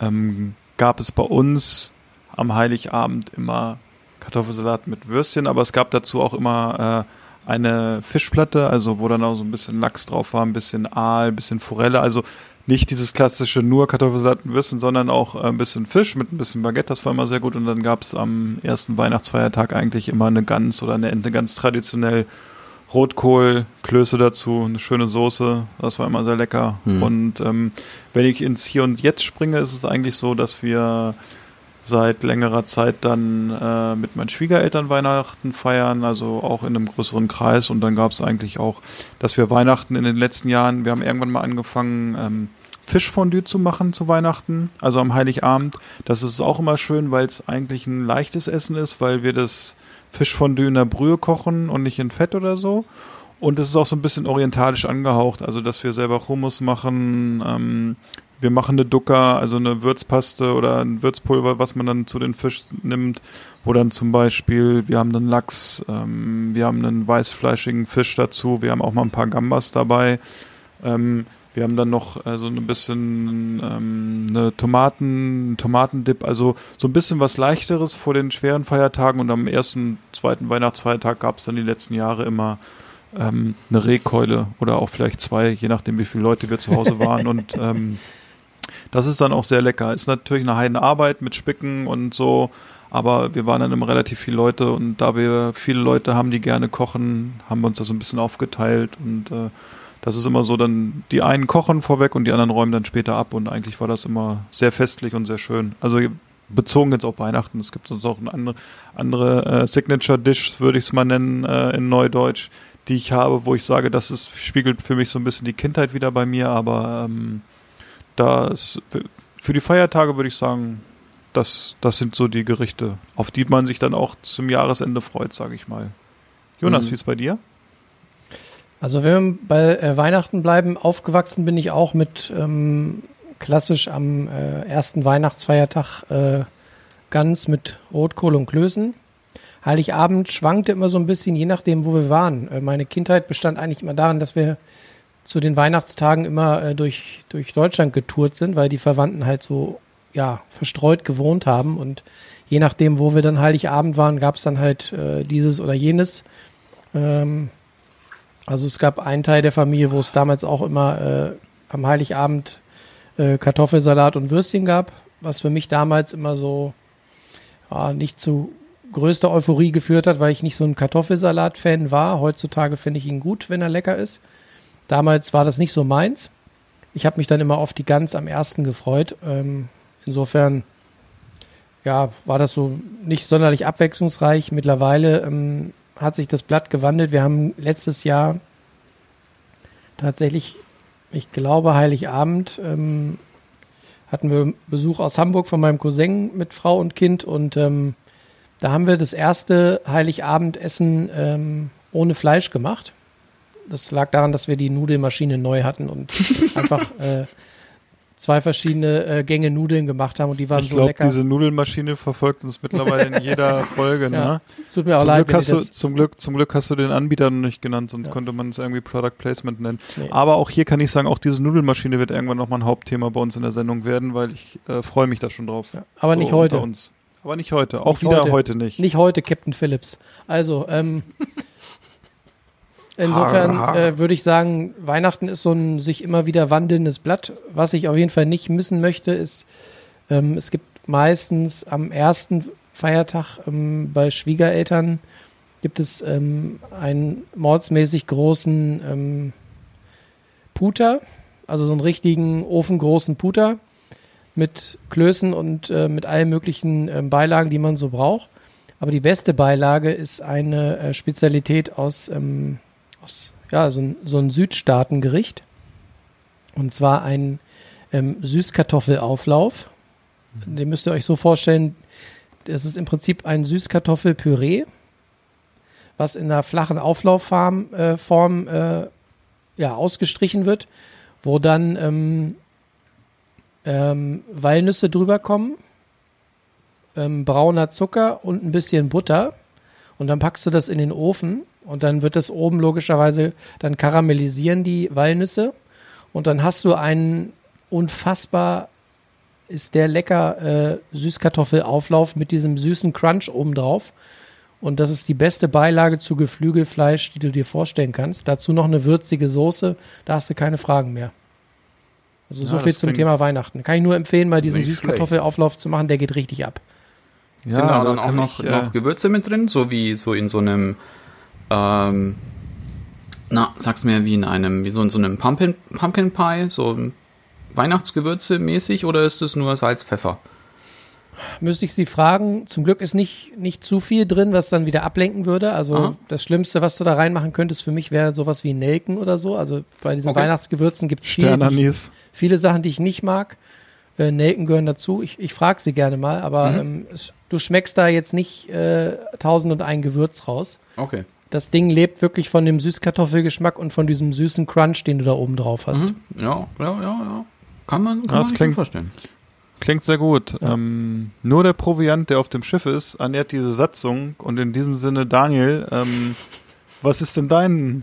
ähm, gab es bei uns am Heiligabend immer Kartoffelsalat mit Würstchen, aber es gab dazu auch immer äh, eine Fischplatte, also wo dann auch so ein bisschen Lachs drauf war, ein bisschen Aal, ein bisschen Forelle, also nicht dieses klassische nur Kartoffelsalat und Würstchen, sondern auch äh, ein bisschen Fisch mit ein bisschen Baguette, das war immer sehr gut. Und dann gab es am ersten Weihnachtsfeiertag eigentlich immer eine Gans oder eine Ente, ganz traditionell. Rotkohl, Klöße dazu, eine schöne Soße, das war immer sehr lecker. Hm. Und ähm, wenn ich ins Hier und Jetzt springe, ist es eigentlich so, dass wir seit längerer Zeit dann äh, mit meinen Schwiegereltern Weihnachten feiern, also auch in einem größeren Kreis. Und dann gab es eigentlich auch, dass wir Weihnachten in den letzten Jahren, wir haben irgendwann mal angefangen, ähm, Fischfondue zu machen zu Weihnachten, also am Heiligabend. Das ist auch immer schön, weil es eigentlich ein leichtes Essen ist, weil wir das Fischfondue in der Brühe kochen und nicht in Fett oder so. Und es ist auch so ein bisschen orientalisch angehaucht, also dass wir selber Hummus machen. Ähm, wir machen eine Dukkha, also eine Würzpaste oder ein Würzpulver, was man dann zu den Fisch nimmt. Wo dann zum Beispiel, wir haben dann Lachs, ähm, wir haben einen weißfleischigen Fisch dazu, wir haben auch mal ein paar Gambas dabei. Ähm, wir haben dann noch äh, so ein bisschen ähm, eine Tomaten, Tomatendip, also so ein bisschen was leichteres vor den schweren Feiertagen und am ersten, zweiten Weihnachtsfeiertag gab es dann die letzten Jahre immer ähm, eine Rehkeule oder auch vielleicht zwei, je nachdem wie viele Leute wir zu Hause waren und ähm, [laughs] das ist dann auch sehr lecker. Ist natürlich eine Heidenarbeit mit Spicken und so, aber wir waren dann immer relativ viele Leute und da wir viele Leute haben, die gerne kochen, haben wir uns das so ein bisschen aufgeteilt und äh, das ist immer so, dann die einen kochen vorweg und die anderen räumen dann später ab und eigentlich war das immer sehr festlich und sehr schön. Also bezogen jetzt auf Weihnachten, es gibt sonst auch eine andere, andere äh, Signature Dish, würde ich es mal nennen, äh, in Neudeutsch, die ich habe, wo ich sage, das ist, spiegelt für mich so ein bisschen die Kindheit wieder bei mir, aber ähm, das, für die Feiertage würde ich sagen, das, das sind so die Gerichte, auf die man sich dann auch zum Jahresende freut, sage ich mal. Jonas, Mhm. wie ist bei dir? Also wenn wir bei äh, Weihnachten bleiben, aufgewachsen bin ich auch mit ähm, klassisch am äh, ersten Weihnachtsfeiertag äh, Gans mit Rotkohl und Klößen. Heiligabend schwankte immer so ein bisschen, je nachdem, wo wir waren. Äh, meine Kindheit bestand eigentlich immer darin, dass wir zu den Weihnachtstagen immer äh, durch, durch Deutschland getourt sind, weil die Verwandten halt so ja, verstreut gewohnt haben. Und je nachdem, wo wir dann Heiligabend waren, gab es dann halt äh, dieses oder jenes. Ähm, also es gab einen Teil der Familie, wo es damals auch immer äh, am Heiligabend äh, Kartoffelsalat und Würstchen gab, was für mich damals immer so ja, nicht zu größter Euphorie geführt hat, weil ich nicht so ein Kartoffelsalat-Fan war. Heutzutage finde ich ihn gut, wenn er lecker ist. Damals war das nicht so meins. Ich habe mich dann immer auf die Gans am ersten gefreut. Ähm, insofern ja, war das so nicht sonderlich abwechslungsreich. Mittlerweile ähm, hat sich das Blatt gewandelt. Wir haben letztes Jahr tatsächlich, ich glaube, Heiligabend ähm, hatten wir Besuch aus Hamburg von meinem Cousin mit Frau und Kind und ähm, da haben wir das erste Heiligabendessen ähm, ohne Fleisch gemacht. Das lag daran, dass wir die Nudelmaschine neu hatten und [laughs] einfach äh, zwei verschiedene äh, Gänge Nudeln gemacht haben und die waren Ich so glaube, lecker. diese Nudelmaschine verfolgt uns mittlerweile in jeder [laughs] Folge. Ja. Ne? Es tut mir auch Zum, leid, Glück wenn hast du, das, zum, Glück, zum Glück hast du den Anbieter noch nicht genannt, sonst Ja. könnte man es irgendwie Product Placement nennen. Nee. Aber auch hier kann ich sagen, auch diese Nudelmaschine wird irgendwann nochmal ein Hauptthema bei uns in der Sendung werden, weil ich äh, freue mich da schon drauf. Ja, aber nicht So heute. unter Uns. Aber nicht heute. Auch Nicht wieder heute. heute, nicht. Nicht heute, Captain Phillips. Also, ähm, [laughs] insofern äh, würde ich sagen, Weihnachten ist so ein sich immer wieder wandelndes Blatt. Was ich auf jeden Fall nicht missen möchte, ist, ähm, es gibt meistens am ersten Feiertag ähm, bei Schwiegereltern gibt es ähm, einen mordsmäßig großen ähm, Puter, also so einen richtigen ofengroßen Puter mit Klößen und äh, mit allen möglichen ähm, Beilagen, die man so braucht. Aber die beste Beilage ist eine äh, Spezialität aus, ähm, aus ja, so ein, so ein Südstaatengericht. Und zwar ein ähm, Süßkartoffelauflauf. Den müsst ihr euch so vorstellen, das ist im Prinzip ein Süßkartoffelpüree, was in einer flachen Auflaufform äh, Form, äh, ja, ausgestrichen wird, wo dann ähm, ähm, Walnüsse drüber kommen, ähm, brauner Zucker und ein bisschen Butter. Und dann packst du das in den Ofen und dann wird das oben logischerweise, dann karamellisieren die Walnüsse und dann hast du einen unfassbar, ist der lecker äh, Süßkartoffelauflauf mit diesem süßen Crunch obendrauf. Und das ist die beste Beilage zu Geflügelfleisch, die du dir vorstellen kannst. Dazu noch eine würzige Soße, da hast du keine Fragen mehr. Also so Ja, viel das zum Thema Weihnachten. Kann ich nur empfehlen, mal diesen Süßkartoffelauflauf zu machen, der geht richtig ab. Sind da dann da auch noch, ich, äh, noch Gewürze mit drin, so wie so in so einem, ähm, na, sag's mir, wie in einem, wie so in so einem Pumpkin, Pumpkin Pie, so Weihnachtsgewürze mäßig oder ist es nur Salz, Pfeffer? Müsste ich Sie fragen. Zum Glück ist nicht, nicht zu viel drin, was dann wieder ablenken würde. Also Aha. das Schlimmste, was du da reinmachen könntest für mich, wäre sowas wie Nelken oder so. Also bei diesen Okay. Weihnachtsgewürzen gibt es viele, ich, viele Sachen, die ich nicht mag. Äh, Nelken gehören dazu. Ich, ich frage sie gerne mal, aber Mhm. ähm, es, du schmeckst da jetzt nicht äh, tausend und ein Gewürz raus. Okay. Das Ding lebt wirklich von dem Süßkartoffelgeschmack und von diesem süßen Crunch, den du da oben drauf hast. Mhm. Ja, ja, ja, ja. Kann man, kann Ja, man das sich klingt- gut vorstellen. Klingt sehr gut. Ähm, nur der Proviant, der auf dem Schiff ist, ernährt diese Satzung. Und in diesem Sinne, Daniel, ähm, was ist denn dein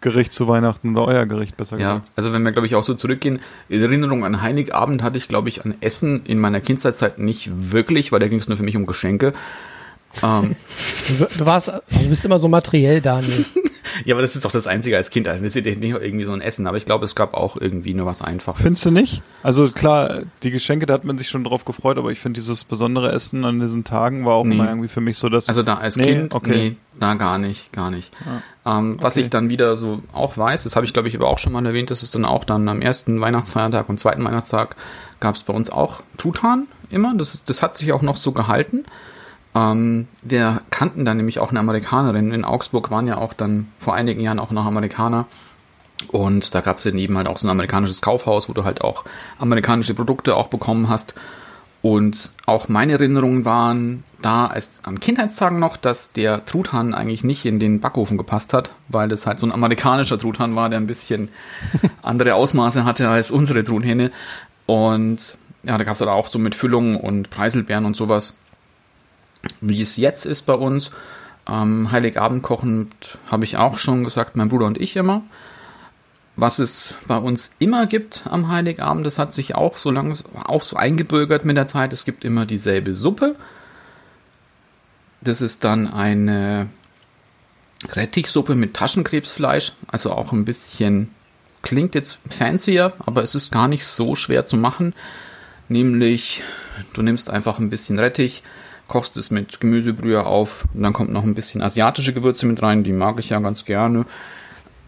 Gericht zu Weihnachten oder euer Gericht, besser Ja, gesagt? also wenn wir, glaube ich, auch so zurückgehen, in Erinnerung an Heiligabend hatte ich, glaube ich, an Essen in meiner Kindheitszeit nicht wirklich, weil da ging es nur für mich um Geschenke. Ähm, Du, du warst, du bist immer so materiell, Daniel. [laughs] ja, aber das ist doch das Einzige als Kind. Also, das ist ja nicht irgendwie so ein Essen, aber ich glaube, es gab auch irgendwie nur was Einfaches. Findest du nicht? Also klar, die Geschenke, da hat man sich schon drauf gefreut, aber ich finde dieses besondere Essen an diesen Tagen war auch Nee. immer irgendwie für mich so, dass Also da als Nee, Kind, okay. nee, da gar nicht, gar nicht. Ähm, Was Okay. ich dann wieder so auch weiß, das habe ich glaube ich aber auch schon mal erwähnt, das ist dann auch dann am ersten Weihnachtsfeiertag und zweiten Weihnachtstag gab es bei uns auch Truthahn immer. Das, das hat sich auch noch so gehalten. Ähm, wir kannten dann nämlich auch eine Amerikanerin. In Augsburg waren ja auch dann vor einigen Jahren auch noch Amerikaner. Und da gab es daneben halt auch so ein amerikanisches Kaufhaus, wo du halt auch amerikanische Produkte auch bekommen hast. Und auch meine Erinnerungen waren da als an Kindheitstagen noch, dass der Truthahn eigentlich nicht in den Backofen gepasst hat, weil das halt so ein amerikanischer Truthahn war, der ein bisschen [laughs] andere Ausmaße hatte als unsere Truthähne. Und ja, da gab es halt auch so mit Füllungen und Preiselbeeren und sowas. Wie es jetzt ist bei uns, ähm, Heiligabend kochen, habe ich auch schon gesagt, mein Bruder und ich immer. Was es bei uns immer gibt am Heiligabend, das hat sich auch so lange auch so eingebürgert mit der Zeit. Es gibt immer dieselbe Suppe. Das ist dann eine Rettichsuppe mit Taschenkrebsfleisch, also auch ein bisschen klingt jetzt fancier, aber es ist gar nicht so schwer zu machen. Nämlich, du nimmst einfach ein bisschen Rettich, kochst es mit Gemüsebrühe auf und dann kommt noch ein bisschen asiatische Gewürze mit rein, die mag ich ja ganz gerne.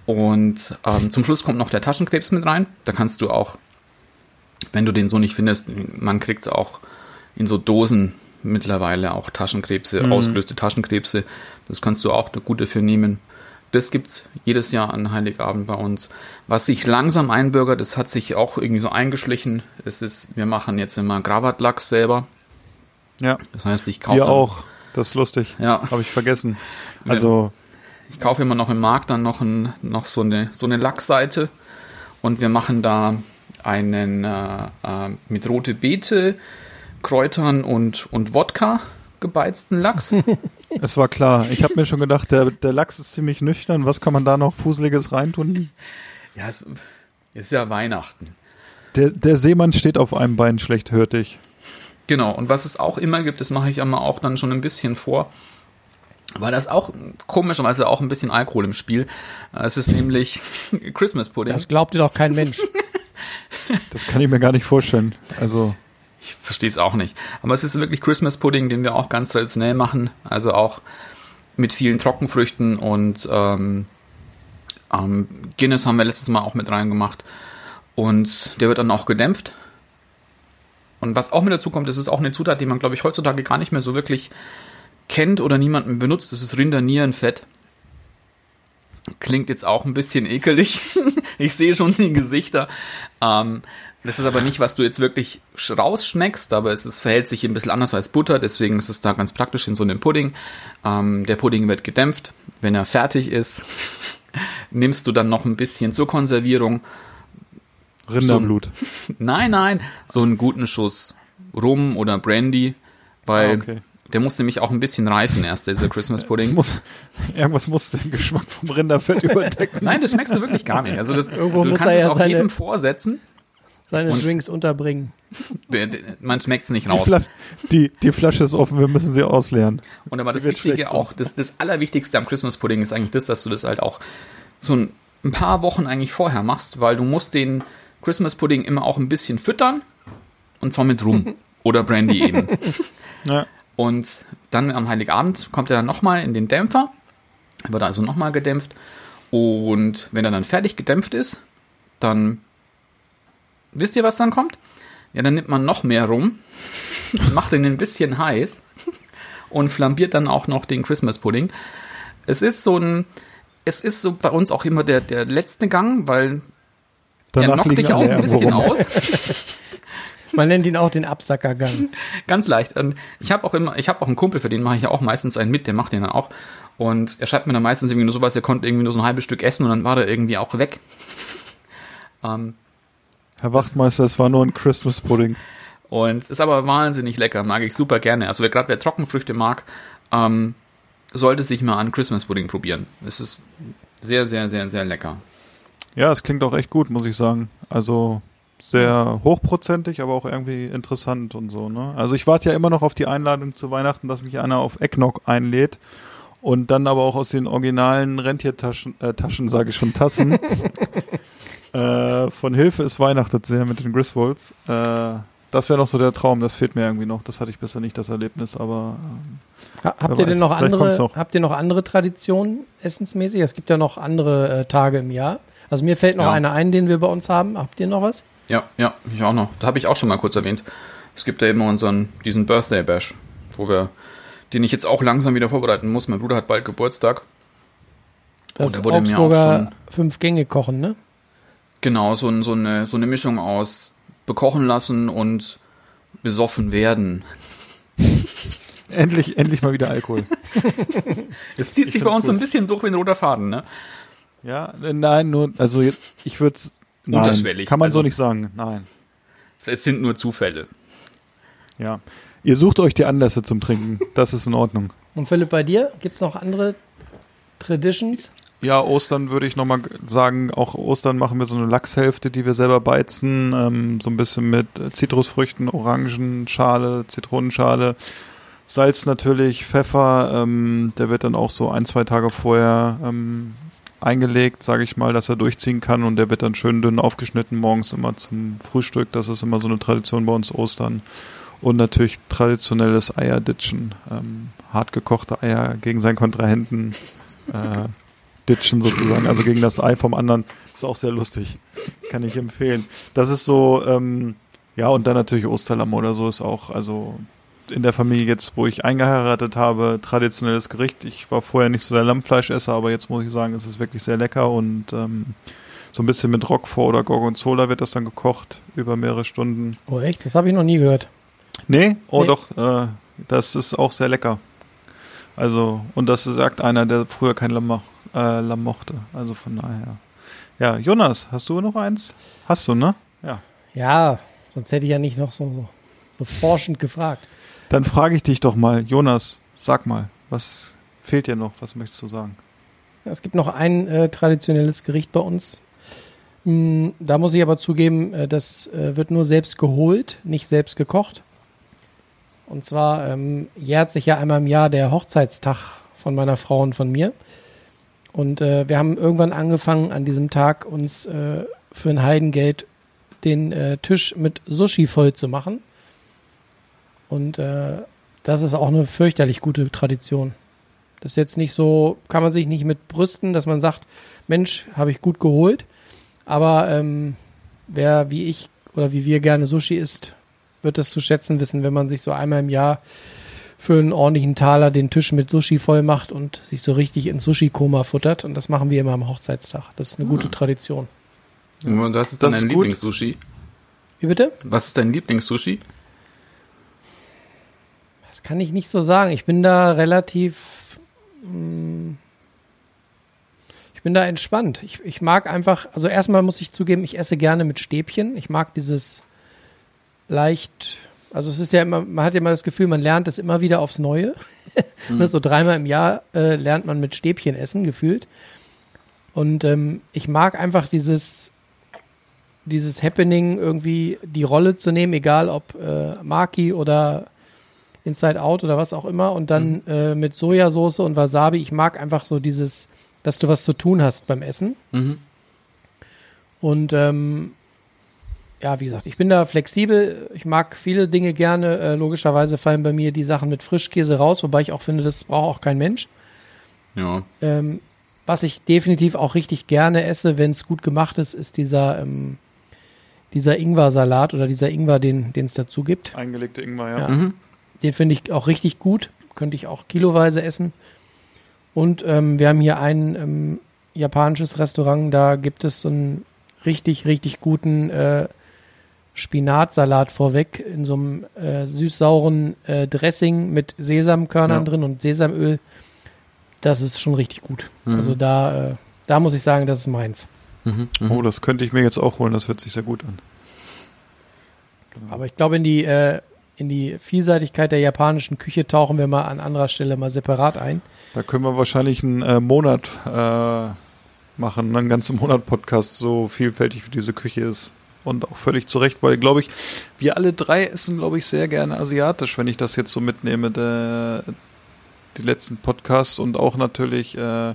Und ähm, zum Schluss kommt noch der Taschenkrebs mit rein. Da kannst du auch, wenn du den so nicht findest, man kriegt auch in so Dosen mittlerweile auch Taschenkrebse, ausgelöste Taschenkrebse. Das kannst du auch gut dafür nehmen. Das gibt's jedes Jahr an Heiligabend bei uns. Was sich langsam einbürgert, das hat sich auch irgendwie so eingeschlichen. Es ist, wir machen jetzt immer Gravatlachs selber. Ja, Das heißt, ich kaufe wir dann- auch. Das ist lustig. Ja. Habe ich vergessen. Also, Ich kaufe immer noch im Markt dann noch, ein, noch so, eine, so eine Lachsseite und wir machen da einen äh, äh, mit rote Beete, Kräutern und, und Wodka gebeizten Lachs. [laughs] es war klar. Ich habe mir schon gedacht, der, der Lachs ist ziemlich nüchtern. Was kann man da noch Fuseliges reintun? ja, es ist ja Weihnachten. Der, der Seemann steht auf einem Bein schlecht, hörte ich. Genau, und was es auch immer gibt, das mache ich immer auch dann schon ein bisschen vor, weil das auch komischerweise auch ein bisschen Alkohol im Spiel. Äh, Es ist nämlich [laughs] Christmas Pudding. Das glaubt dir doch kein Mensch. [laughs] Das kann ich mir gar nicht vorstellen. Also, Ich verstehe es auch nicht. Aber es ist wirklich Christmas Pudding, den wir auch ganz traditionell machen. Also auch mit vielen Trockenfrüchten und ähm, ähm, Guinness haben wir letztes Mal auch mit reingemacht. Und der wird dann auch gedämpft. Und was auch mit dazu kommt, das ist auch eine Zutat, die man, glaube ich, heutzutage gar nicht mehr so wirklich kennt oder niemanden benutzt. Das ist Rindernierenfett. Klingt jetzt auch ein bisschen ekelig. [laughs] ich sehe schon die Gesichter. Ähm, das ist aber nicht, was du jetzt wirklich sch- rausschmeckst, aber es ist, verhält sich ein bisschen anders als Butter, deswegen ist es da ganz praktisch in so einem Pudding. Ähm, der Pudding wird gedämpft. Wenn er fertig ist, [laughs] nimmst du dann noch ein bisschen zur Konservierung. Rinderblut. [laughs] Nein, nein, so einen guten Schuss Rum oder Brandy, weil Ah, okay. der muss nämlich auch ein bisschen reifen erst, dieser Christmas Pudding. muss, irgendwas muss den Geschmack vom Rinderfett [laughs] überdecken. Nein, das schmeckst du wirklich gar nicht. Also das, Irgendwo du muss kannst er es ja auch seine- jedem vorsetzen. Seine Und- Drinks unterbringen. Der, der, man schmeckt es nicht Die, raus. Fla die, die Flasche ist offen, wir müssen sie ausleeren. Und aber das Die wird Wichtige auch, das, das Allerwichtigste am Christmas Pudding ist eigentlich das, dass du das halt auch so ein, ein paar Wochen eigentlich vorher machst, weil du musst den Christmas Pudding immer auch ein bisschen füttern und zwar mit Rum [laughs] oder Brandy eben. [laughs] Ja. Und dann am Heiligabend kommt er dann nochmal in den Dämpfer, wird also nochmal gedämpft und wenn er dann fertig gedämpft ist, dann wisst ihr, was dann kommt? Ja, dann nimmt man noch mehr rum, [laughs] macht den ein bisschen heiß und flambiert dann auch noch den Christmas Pudding. Es ist so ein, es ist so bei uns auch immer der, der letzte Gang, weil der Danach knockt liegen dich auch ein bisschen rum. aus. [laughs] Man nennt ihn auch den Absackergang. [laughs] Ganz leicht. Und ich habe auch immer, ich habe auch einen Kumpel, für den mache ich ja auch meistens einen mit, der macht den dann auch. Und er schreibt mir dann meistens irgendwie nur sowas, er konnte irgendwie nur so ein halbes Stück essen und dann war der irgendwie auch weg. [laughs] Ähm, Herr Wachtmeister, es war nur ein Christmas Pudding. und ist aber wahnsinnig lecker, mag ich super gerne. Also wer gerade wer Trockenfrüchte mag, ähm, sollte sich mal an Christmas Pudding probieren. Es ist sehr, sehr, sehr, sehr lecker. Ja, es klingt auch echt gut, muss ich sagen. Also sehr hochprozentig, aber auch irgendwie interessant und so. Ne? Also ich warte ja immer noch auf die Einladung zu Weihnachten, dass mich einer auf Eggnog einlädt und dann aber auch aus den originalen Rentiertaschen, äh, Taschen sage ich schon, Tassen. [laughs] äh, von Hilfe ist Weihnachten sehr mit den Griswolds. Äh, das wäre noch so der Traum, das fehlt mir irgendwie noch. Das hatte ich bisher nicht, das Erlebnis, aber ähm, Ha, habt ihr denn noch vielleicht andere, noch. habt ihr noch andere Traditionen essensmäßig? Es gibt ja noch andere äh, Tage im Jahr. Also mir fällt noch Ja. einer ein, den wir bei uns haben. Habt ihr noch was? Ja, ja, ich auch noch. Da habe ich auch schon mal kurz erwähnt. Es gibt ja immer unseren, diesen Birthday Bash, wo wir, den ich jetzt auch langsam wieder vorbereiten muss. Mein Bruder hat bald Geburtstag. Das da wurde mir auch Augsburger fünf Gänge kochen, ne? Genau, so, so, eine, so eine Mischung aus bekochen lassen und besoffen werden. endlich, endlich mal wieder Alkohol. [laughs] Es zieht Ich sich bei uns so ein gut. bisschen durch wie ein roter Faden, ne? Ja, nein, nur, also ich würde es, Unterschwellig, kann man so also- nicht sagen, nein. Es sind nur Zufälle. Ja. Ihr sucht euch die Anlässe zum Trinken. Das ist in Ordnung. Und Philipp, bei dir gibt's noch andere Traditions? Ja, Ostern würde ich nochmal sagen, auch Ostern machen wir so eine Lachshälfte, die wir selber beizen, ähm, so ein bisschen mit Zitrusfrüchten, Orangenschale, Zitronenschale, Salz natürlich, Pfeffer, ähm, der wird dann auch so ein, zwei Tage vorher ähm, eingelegt, sage ich mal, dass er durchziehen kann und der wird dann schön dünn aufgeschnitten morgens immer zum Frühstück. Das ist immer so eine Tradition bei uns Ostern. Und natürlich traditionelles Eierditschen, ähm, hart gekochte Eier gegen seinen Kontrahenten äh, ditchen sozusagen, also gegen das Ei vom anderen. Ist auch sehr lustig. Kann ich empfehlen. Das ist so, ähm, ja, und dann natürlich Osterlamm oder so ist auch, also in der Familie jetzt, wo ich eingeheiratet habe, traditionelles Gericht. Ich war vorher nicht so der Lammfleischesser, aber jetzt muss ich sagen, es ist wirklich sehr lecker und ähm, so ein bisschen mit Roquefort oder Gorgonzola wird das dann gekocht über mehrere Stunden. Oh echt? Das habe ich noch nie gehört. Nee, oh Nee. doch, äh, das ist auch sehr lecker. Also, und das sagt einer, der früher kein Lamm, äh, Lamm mochte. Also von daher. Ja, Jonas, hast du noch eins? Hast du, ne? Ja. Ja, sonst hätte ich ja nicht noch so, so forschend gefragt. Dann frage ich dich doch mal, Jonas, sag mal, was fehlt dir noch? Was möchtest du sagen? Es gibt noch ein äh, traditionelles Gericht bei uns. Mm, Da muss ich aber zugeben, äh, das äh, wird nur selbst geholt, nicht selbst gekocht. Und zwar ähm, jährt sich ja einmal im Jahr der Hochzeitstag von meiner Frau und von mir. Und äh, wir haben irgendwann angefangen, an diesem Tag uns äh, für ein Heidengeld den äh, Tisch mit Sushi voll zu machen. Und äh, das ist auch eine fürchterlich gute Tradition. Das ist jetzt nicht so, kann man sich nicht mit brüsten, dass man sagt, Mensch, habe ich gut geholt. Aber ähm, wer wie ich oder wie wir gerne Sushi isst, wird das zu schätzen wissen, wenn man sich so einmal im Jahr für einen ordentlichen Taler den Tisch mit Sushi voll macht und sich so richtig ins Sushi-Koma futtert. Und das machen wir immer am Hochzeitstag. Das ist eine gute Tradition. Und was ist dann Das dein. Lieblingssushi? Wie bitte? Was ist dein Lieblingssushi? Das kann ich nicht so sagen. Ich bin da relativ. mm, Ich bin da entspannt. Ich, ich mag einfach, also erstmal muss ich zugeben, ich esse gerne mit Stäbchen. Ich mag dieses leicht, also es ist ja immer, man hat ja immer das Gefühl, man lernt es immer wieder aufs Neue. [laughs] Ne, So dreimal im Jahr äh, lernt man mit Stäbchen essen, gefühlt. Und ähm, ich mag einfach dieses, dieses Happening, irgendwie die Rolle zu nehmen, egal ob äh, Maki oder Inside Out oder was auch immer und dann äh, mit Sojasauce und Wasabi. Ich mag einfach so dieses, dass du was zu tun hast beim Essen. Mhm. Und ähm, ja, wie gesagt, ich bin da flexibel. Ich mag viele Dinge gerne. Äh, logischerweise fallen bei mir die Sachen mit Frischkäse raus, wobei ich auch finde, das braucht auch kein Mensch. Ja. Ähm, was ich definitiv auch richtig gerne esse, wenn es gut gemacht ist, ist dieser, ähm, dieser Ingwer-Salat oder dieser Ingwer, den es dazu gibt. Eingelegte Ingwer, ja. Ja. Mhm. Den finde ich auch richtig gut. Könnte ich auch kiloweise essen. Und ähm, wir haben hier ein ähm, japanisches Restaurant, da gibt es so einen richtig, richtig guten äh, Spinatsalat vorweg in so einem äh, süß-sauren äh, Dressing mit Sesamkörnern Ja. drin und Sesamöl. Das ist schon richtig gut. Also da, äh, da muss ich sagen, das ist meins. Mhm. Mhm. Oh, das könnte ich mir jetzt auch holen, das hört sich sehr gut an. Aber ich glaube, in die, äh, in die Vielseitigkeit der japanischen Küche tauchen wir mal an anderer Stelle mal separat ein. Da können wir wahrscheinlich einen äh, Monat äh, machen, einen ganzen Monat Podcast, so vielfältig wie diese Küche ist. Und auch völlig zu Recht, weil, glaube ich, wir alle drei essen, glaube ich, sehr gerne asiatisch, wenn ich das jetzt so mitnehme, der, die letzten Podcasts und auch natürlich äh,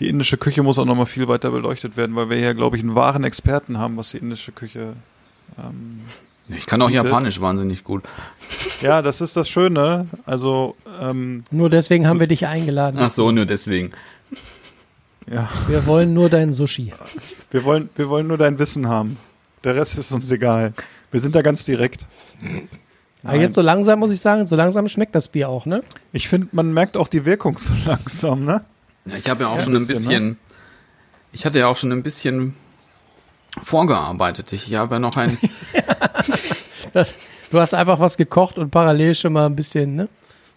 die indische Küche muss auch nochmal viel weiter beleuchtet werden, weil wir hier, glaube ich, einen wahren Experten haben, was die indische Küche ähm, Ich kann auch Bietet. Japanisch wahnsinnig gut. Ja, das ist das Schöne. Also, ähm, Nur deswegen haben wir dich eingeladen. Ach so, nur deswegen. ja, Wir wollen nur dein Sushi. wir wollen, wir wollen nur dein Wissen haben. Der Rest ist uns egal. Wir sind da ganz direkt. Aber jetzt so langsam muss ich sagen, so langsam schmeckt das Bier auch, ne? Ich finde, man merkt auch die Wirkung so [laughs] langsam, ne? Ja, ich habe ja auch Ja, schon ein bisschen, bisschen, ich hatte ja auch schon ein bisschen vorgearbeitet. Ich habe ja noch ein, [laughs] Das, du hast einfach was gekocht und parallel schon mal ein bisschen, ne?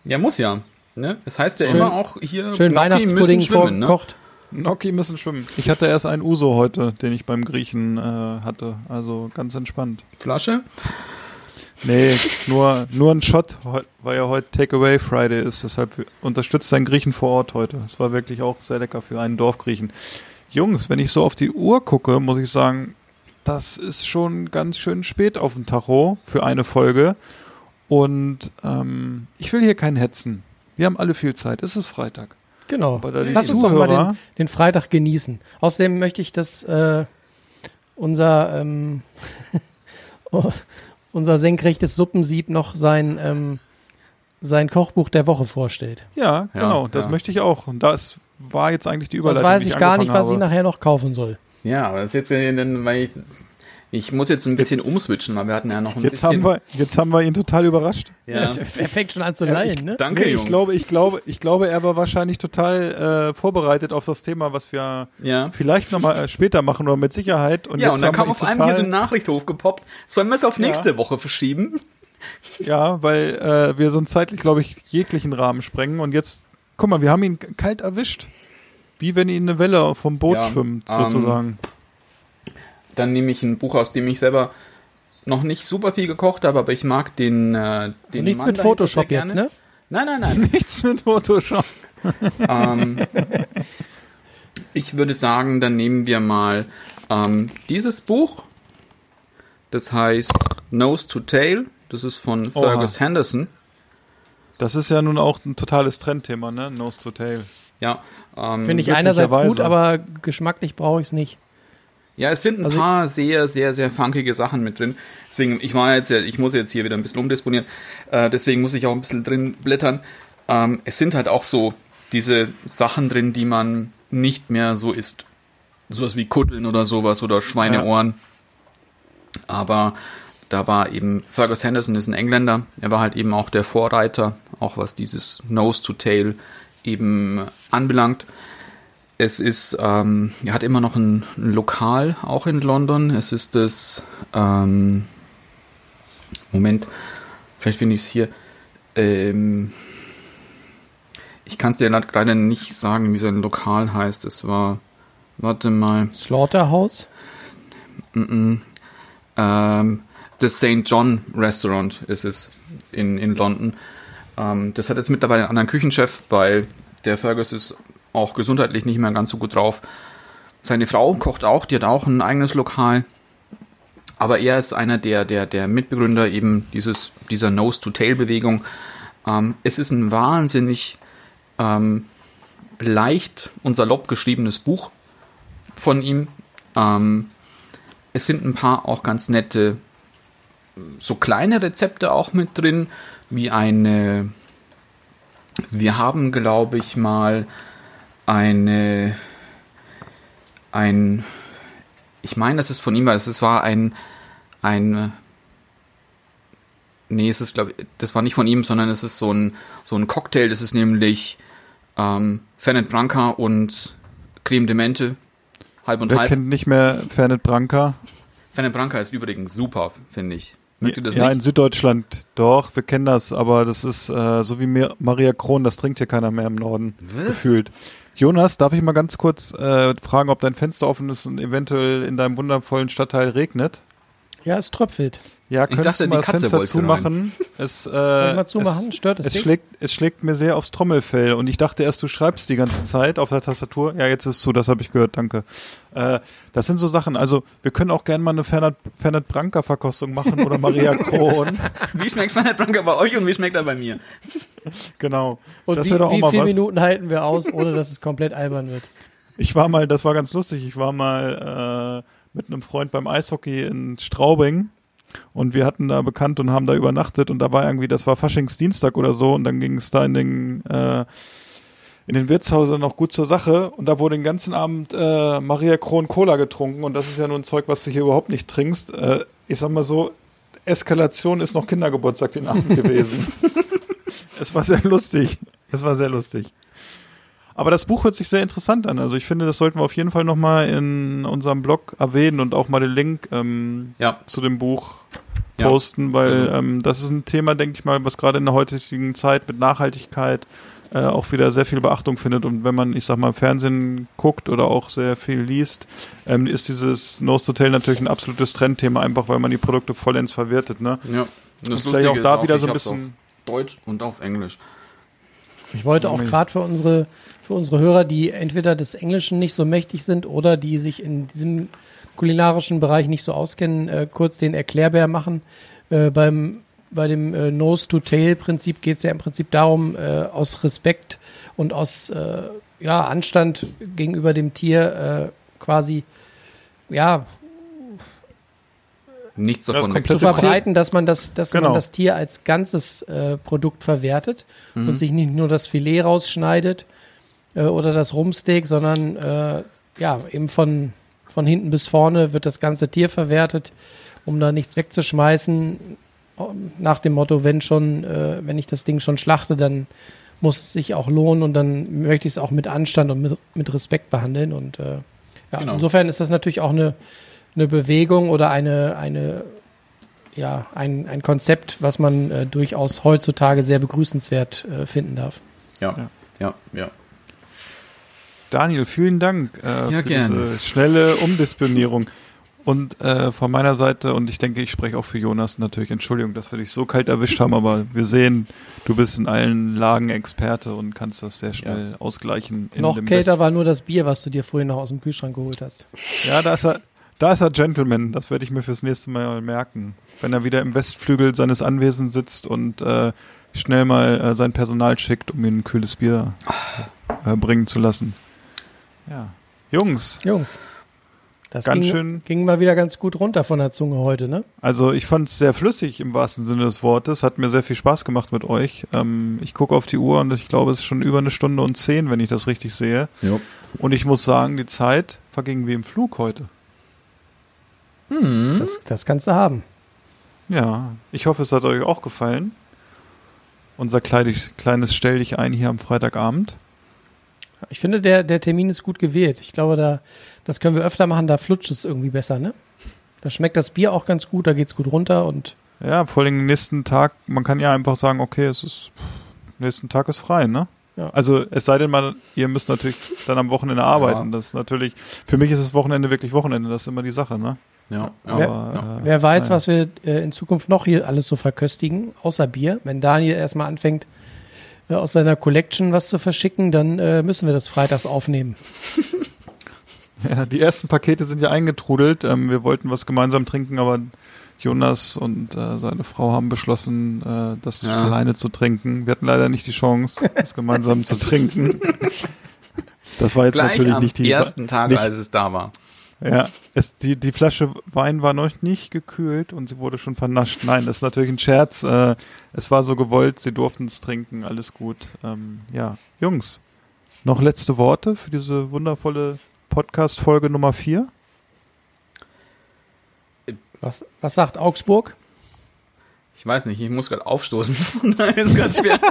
ja muss ja. Ne? Das heißt ja Schön- immer auch hier, Schön Gnocchi Weihnachtspudding schwimmen, ne? vorgekocht. Gnocchi müssen schwimmen. Ich hatte erst einen Uso heute, den ich beim Griechen äh, hatte. Also ganz entspannt. Flasche? Nee, nur, nur ein Shot, weil ja heute Takeaway Friday ist. Deshalb unterstützt ein Griechen vor Ort heute. Es war wirklich auch sehr lecker für einen Dorfgriechen. Jungs, wenn ich so auf die Uhr gucke, muss ich sagen, das ist schon ganz schön spät auf dem Tacho für eine Folge. Und ähm, ich will hier keinen hetzen. Wir haben alle viel Zeit. Es ist Freitag. Genau. Aber da die Lass uns doch mal den, den Freitag genießen. Außerdem möchte ich, dass äh, unser, ähm, [laughs] unser senkrechtes Suppensieb noch sein, ähm, sein Kochbuch der Woche vorstellt. Ja, Ja, genau. Das ja. möchte ich auch. Und das war jetzt eigentlich die Überleitung. weiß die ich gar nicht, was ich habe. nachher noch kaufen soll. Ja, aber das ist jetzt, ja dann, weil ich, ich muss jetzt ein bisschen umswitchen, weil wir hatten ja noch ein Jetzt bisschen. haben, wir, jetzt haben wir ihn total überrascht. ja. Er fängt schon an zu Ja, lallen, ne? Danke, Nee, ich Jungs. glaube, ich glaube, ich glaube, er war wahrscheinlich total äh, vorbereitet auf das Thema, was wir ja. vielleicht nochmal äh, später machen oder mit Sicherheit. Und Ja, jetzt und dann haben kam auf einmal hier so eine Nachricht hochgepoppt. Sollen wir es auf Ja. nächste Woche verschieben? Ja, weil äh, wir sonst zeitlich, glaube ich, jeglichen Rahmen sprengen. Und jetzt, guck mal, wir haben ihn kalt erwischt. Wie wenn ihn eine Welle vom Boot Ja, schwimmt, ähm, sozusagen. Dann nehme ich ein Buch, aus dem ich selber noch nicht super viel gekocht habe, aber ich mag den. Äh, den Nichts Mann mit Photoshop jetzt, ne? Nein, nein, nein. [laughs] Nichts mit Photoshop. ähm, ich würde sagen, dann nehmen wir mal ähm, dieses Buch. Das heißt Nose to Tail. Das ist von Oha. Fergus Henderson. Das ist ja nun auch ein totales Trendthema, ne? Nose to Tail. Ja, ähm, Finde ich einerseits gut, aber geschmacklich brauche ich es nicht. Ja, es sind ein Also paar sehr, sehr, sehr funkige Sachen mit drin. Deswegen, ich war jetzt ja, ich muss jetzt hier wieder ein bisschen umdisponieren. Äh, deswegen muss ich auch ein bisschen drin blättern. Ähm, es sind halt auch so diese Sachen drin, die man nicht mehr so isst. Sowas wie Kutteln oder sowas oder Schweineohren. Aber da war eben Fergus Henderson ist ein Engländer. Er war halt eben auch der Vorreiter, auch was dieses Nose to Tail eben anbelangt. Es ist, ähm, er hat immer noch ein, ein Lokal auch in London. Es ist das, ähm, Moment, vielleicht finde ich es hier. Ähm, ich kann es dir leider nicht sagen, wie sein Lokal heißt. Es war, warte mal. Slaughterhouse? Mm -mm. Das St. John Restaurant ist es in, in London. Ähm, das hat jetzt mittlerweile einen anderen Küchenchef, weil der Fergus ist auch gesundheitlich nicht mehr ganz so gut drauf. Seine Frau kocht auch, die hat auch ein eigenes Lokal. Aber er ist einer der, der, der Mitbegründer eben dieses, dieser Nose-to-Tail-Bewegung. Ähm, es ist ein wahnsinnig ähm, leicht und salopp geschriebenes Buch von ihm. Ähm, es sind ein paar auch ganz nette, so kleine Rezepte auch mit drin, wie eine. Wir haben, glaube ich, mal eine. Ein. Ich meine, das ist von ihm, weil es war ein. Ein. Nee, es ist, glaube ich, das war nicht von ihm, sondern es ist so ein, so ein Cocktail. Das ist nämlich ähm, Fernet Branca und Creme de Mente. Halb und Wer halb. kennt nicht mehr Fernet Branca? Fernet Branca ist übrigens super, finde ich. Mögt ihr das ja, in nicht? Süddeutschland doch, wir kennen das, aber das ist äh, so wie mir, Maria Kron, das trinkt hier keiner mehr im Norden, gefühlt. Jonas, darf ich mal ganz kurz äh, fragen, ob dein Fenster offen ist und eventuell in deinem wundervollen Stadtteil regnet? Ja, es tröpfelt. Ja, könntest dachte, du mal die das Katze Fenster zumachen? Es, äh, mal zumachen? Es, Stört es es dich? schlägt, es schlägt mir sehr aufs Trommelfell und ich dachte erst, du schreibst die ganze Zeit auf der Tastatur. Ja, jetzt ist es zu, das habe ich gehört, danke. Äh, das sind so Sachen, also wir können auch gerne mal eine Fernet, Fernet Branca Verkostung machen oder Maria [laughs] Kron. Wie schmeckt Fernet Branca bei euch und wie schmeckt er bei mir? genau. Und das wie, doch auch wie mal viele was. Minuten halten wir aus, ohne dass es komplett albern wird? Ich war mal, das war ganz lustig, ich war mal äh, mit einem Freund beim Eishockey in Straubing und wir hatten da bekannt und haben da übernachtet und da war irgendwie, das war Faschingsdienstag oder so und dann ging es da in den äh, in den Wirtshäusern noch gut zur Sache und da wurde den ganzen Abend äh, Maria Kron Cola getrunken und das ist ja nun ein Zeug, was du hier überhaupt nicht trinkst. Äh, ich sag mal so, Eskalation ist noch Kindergeburtstag den Abend gewesen. [laughs] es war sehr lustig. Es war sehr lustig. Aber das Buch hört sich sehr interessant an. Also ich finde, das sollten wir auf jeden Fall nochmal in unserem Blog erwähnen und auch mal den Link ähm, Ja. zu dem Buch Ja. posten, weil Also- ähm, das ist ein Thema, denke ich mal, was gerade in der heutigen Zeit mit Nachhaltigkeit äh, auch wieder sehr viel Beachtung findet. Und wenn man, ich sag mal, im Fernsehen guckt oder auch sehr viel liest, ähm, ist dieses Nose to Tail natürlich ein absolutes Trendthema, einfach weil man die Produkte vollends verwertet. Ne? Ja. Das Und vielleicht auch ist da wieder so ein bisschen- auf Deutsch und auf Englisch. Ich wollte auch gerade für unsere, für unsere Hörer, die entweder des Englischen nicht so mächtig sind oder die sich in diesem kulinarischen Bereich nicht so auskennen, äh, kurz den Erklärbär machen. Äh, beim, bei dem äh, Nose-to-Tail-Prinzip geht es ja im Prinzip darum, äh, aus Respekt und aus äh, ja, Anstand gegenüber dem Tier äh, quasi ja, Nichts Das davon kommt zu verbreiten, dass man das, dass Genau. man das Tier als ganzes äh, Produkt verwertet und sich nicht nur das Filet rausschneidet äh, oder das Rumpsteak, sondern äh, ja eben von von hinten bis vorne wird das ganze Tier verwertet, um da nichts wegzuschmeißen. Nach dem Motto, wenn schon, äh, wenn ich das Ding schon schlachte, dann muss es sich auch lohnen und dann möchte ich es auch mit Anstand und mit, mit Respekt behandeln und äh, ja, Genau. insofern ist das natürlich auch eine eine Bewegung oder eine, eine ja, ein, ein Konzept, was man äh, durchaus heutzutage sehr begrüßenswert äh, finden darf. Ja, ja, ja. Daniel, vielen Dank äh, Ja, für gerne. diese schnelle Umdisponierung. Und äh, von meiner Seite, und ich denke, ich spreche auch für Jonas natürlich, Entschuldigung, dass wir dich so kalt erwischt haben, aber wir sehen, du bist in allen Lagen Experte und kannst das sehr schnell ausgleichen. In Noch kälter West- war nur das Bier, was du dir vorhin noch aus dem Kühlschrank geholt hast. Ja, da ist er, da ist er Gentleman, das werde ich mir fürs nächste Mal merken. Wenn er wieder im Westflügel seines Anwesens sitzt und äh, schnell mal äh, sein Personal schickt, um ihm ein kühles Bier äh, bringen zu lassen. Ja. Jungs, Jungs, das Ganz ging, schön- ging mal wieder ganz gut runter von der Zunge heute, ne? Also ich fand es sehr flüssig im wahrsten Sinne des Wortes. Hat mir sehr viel Spaß gemacht mit euch. Ähm, ich gucke auf die Uhr und ich glaube, es ist schon über eine Stunde und zehn, wenn ich das richtig sehe. Jo. Und ich muss sagen, die Zeit verging wie im Flug heute. Das, das kannst du haben. Ja, ich hoffe, es hat euch auch gefallen. Unser kleines, kleines Stell dich ein hier am Freitagabend. Ich finde, der, der Termin ist gut gewählt. Ich glaube, da, das können wir öfter machen, da flutscht es irgendwie besser, ne? Da schmeckt das Bier auch ganz gut, da geht's gut runter und Ja, vor allem nächsten Tag, man kann ja einfach sagen, okay, es ist, nächsten Tag ist frei, ne? Ja. Also es sei denn mal, ihr müsst natürlich dann am Wochenende arbeiten. Das ist natürlich, für mich ist das Wochenende wirklich Wochenende, das ist immer die Sache, ne? Ja, Aber, ja. äh, wer weiß, naja. was wir äh, in Zukunft noch hier alles so verköstigen, außer Bier. Wenn Daniel erstmal anfängt, äh, aus seiner Collection was zu verschicken, dann äh, müssen wir das freitags aufnehmen. [laughs] Ja, die ersten Pakete sind ja eingetrudelt. Ähm, wir wollten was gemeinsam trinken, aber Jonas und äh, seine Frau haben beschlossen, äh, das Ja. alleine zu trinken. Wir hatten leider nicht die Chance, [laughs] das gemeinsam zu trinken. [laughs] Das war jetzt Gleich natürlich am nicht die ersten Tag, nicht, als es da war. Ja, es, die, die Flasche Wein war noch nicht gekühlt und sie wurde schon vernascht. Nein, das ist natürlich ein Scherz. Äh, es war so gewollt, sie durften es trinken, alles gut. Ähm, ja, Jungs, noch letzte Worte für diese wundervolle Podcast-Folge Nummer 4? Was, was sagt Augsburg? Ich weiß nicht, ich muss gerade aufstoßen. [laughs] Daher ist ganz schwer. [laughs]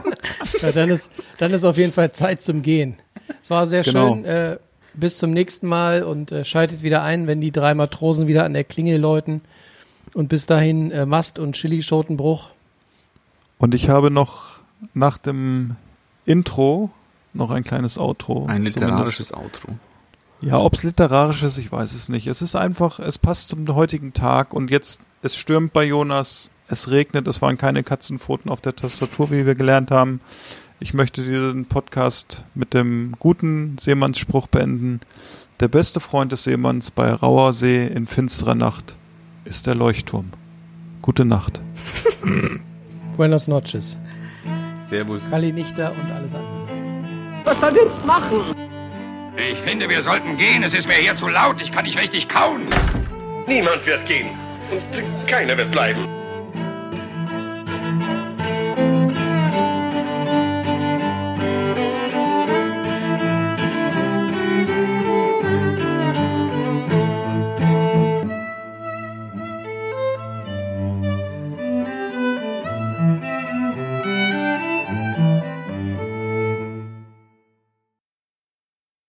Ja, dann, ist, dann ist auf jeden Fall Zeit zum Gehen. Es war sehr Genau. schön. Äh, bis zum nächsten Mal und äh, schaltet wieder ein, wenn die drei Matrosen wieder an der Klingel läuten. Und bis dahin äh, Mast und Chili-Schotenbruch. Und ich habe noch nach dem Intro noch ein kleines Outro. Ein Zumindest. literarisches Outro. Ja, ob's literarisch ist, ich weiß es nicht. Es ist einfach, es passt zum heutigen Tag und jetzt, es stürmt bei Jonas, es regnet, es waren keine Katzenpfoten auf der Tastatur, wie wir gelernt haben. Ich möchte diesen Podcast mit dem guten Seemannsspruch beenden. Der beste Freund des Seemanns bei rauer See in finsterer Nacht ist der Leuchtturm. Gute Nacht. [laughs] Buenos noches. Servus. Kali Nichter und alles andere. Was soll jetzt machen? Ich finde, wir sollten gehen. Es ist mir hier zu laut. Ich kann nicht richtig kauen. Niemand wird gehen. Und keiner wird bleiben.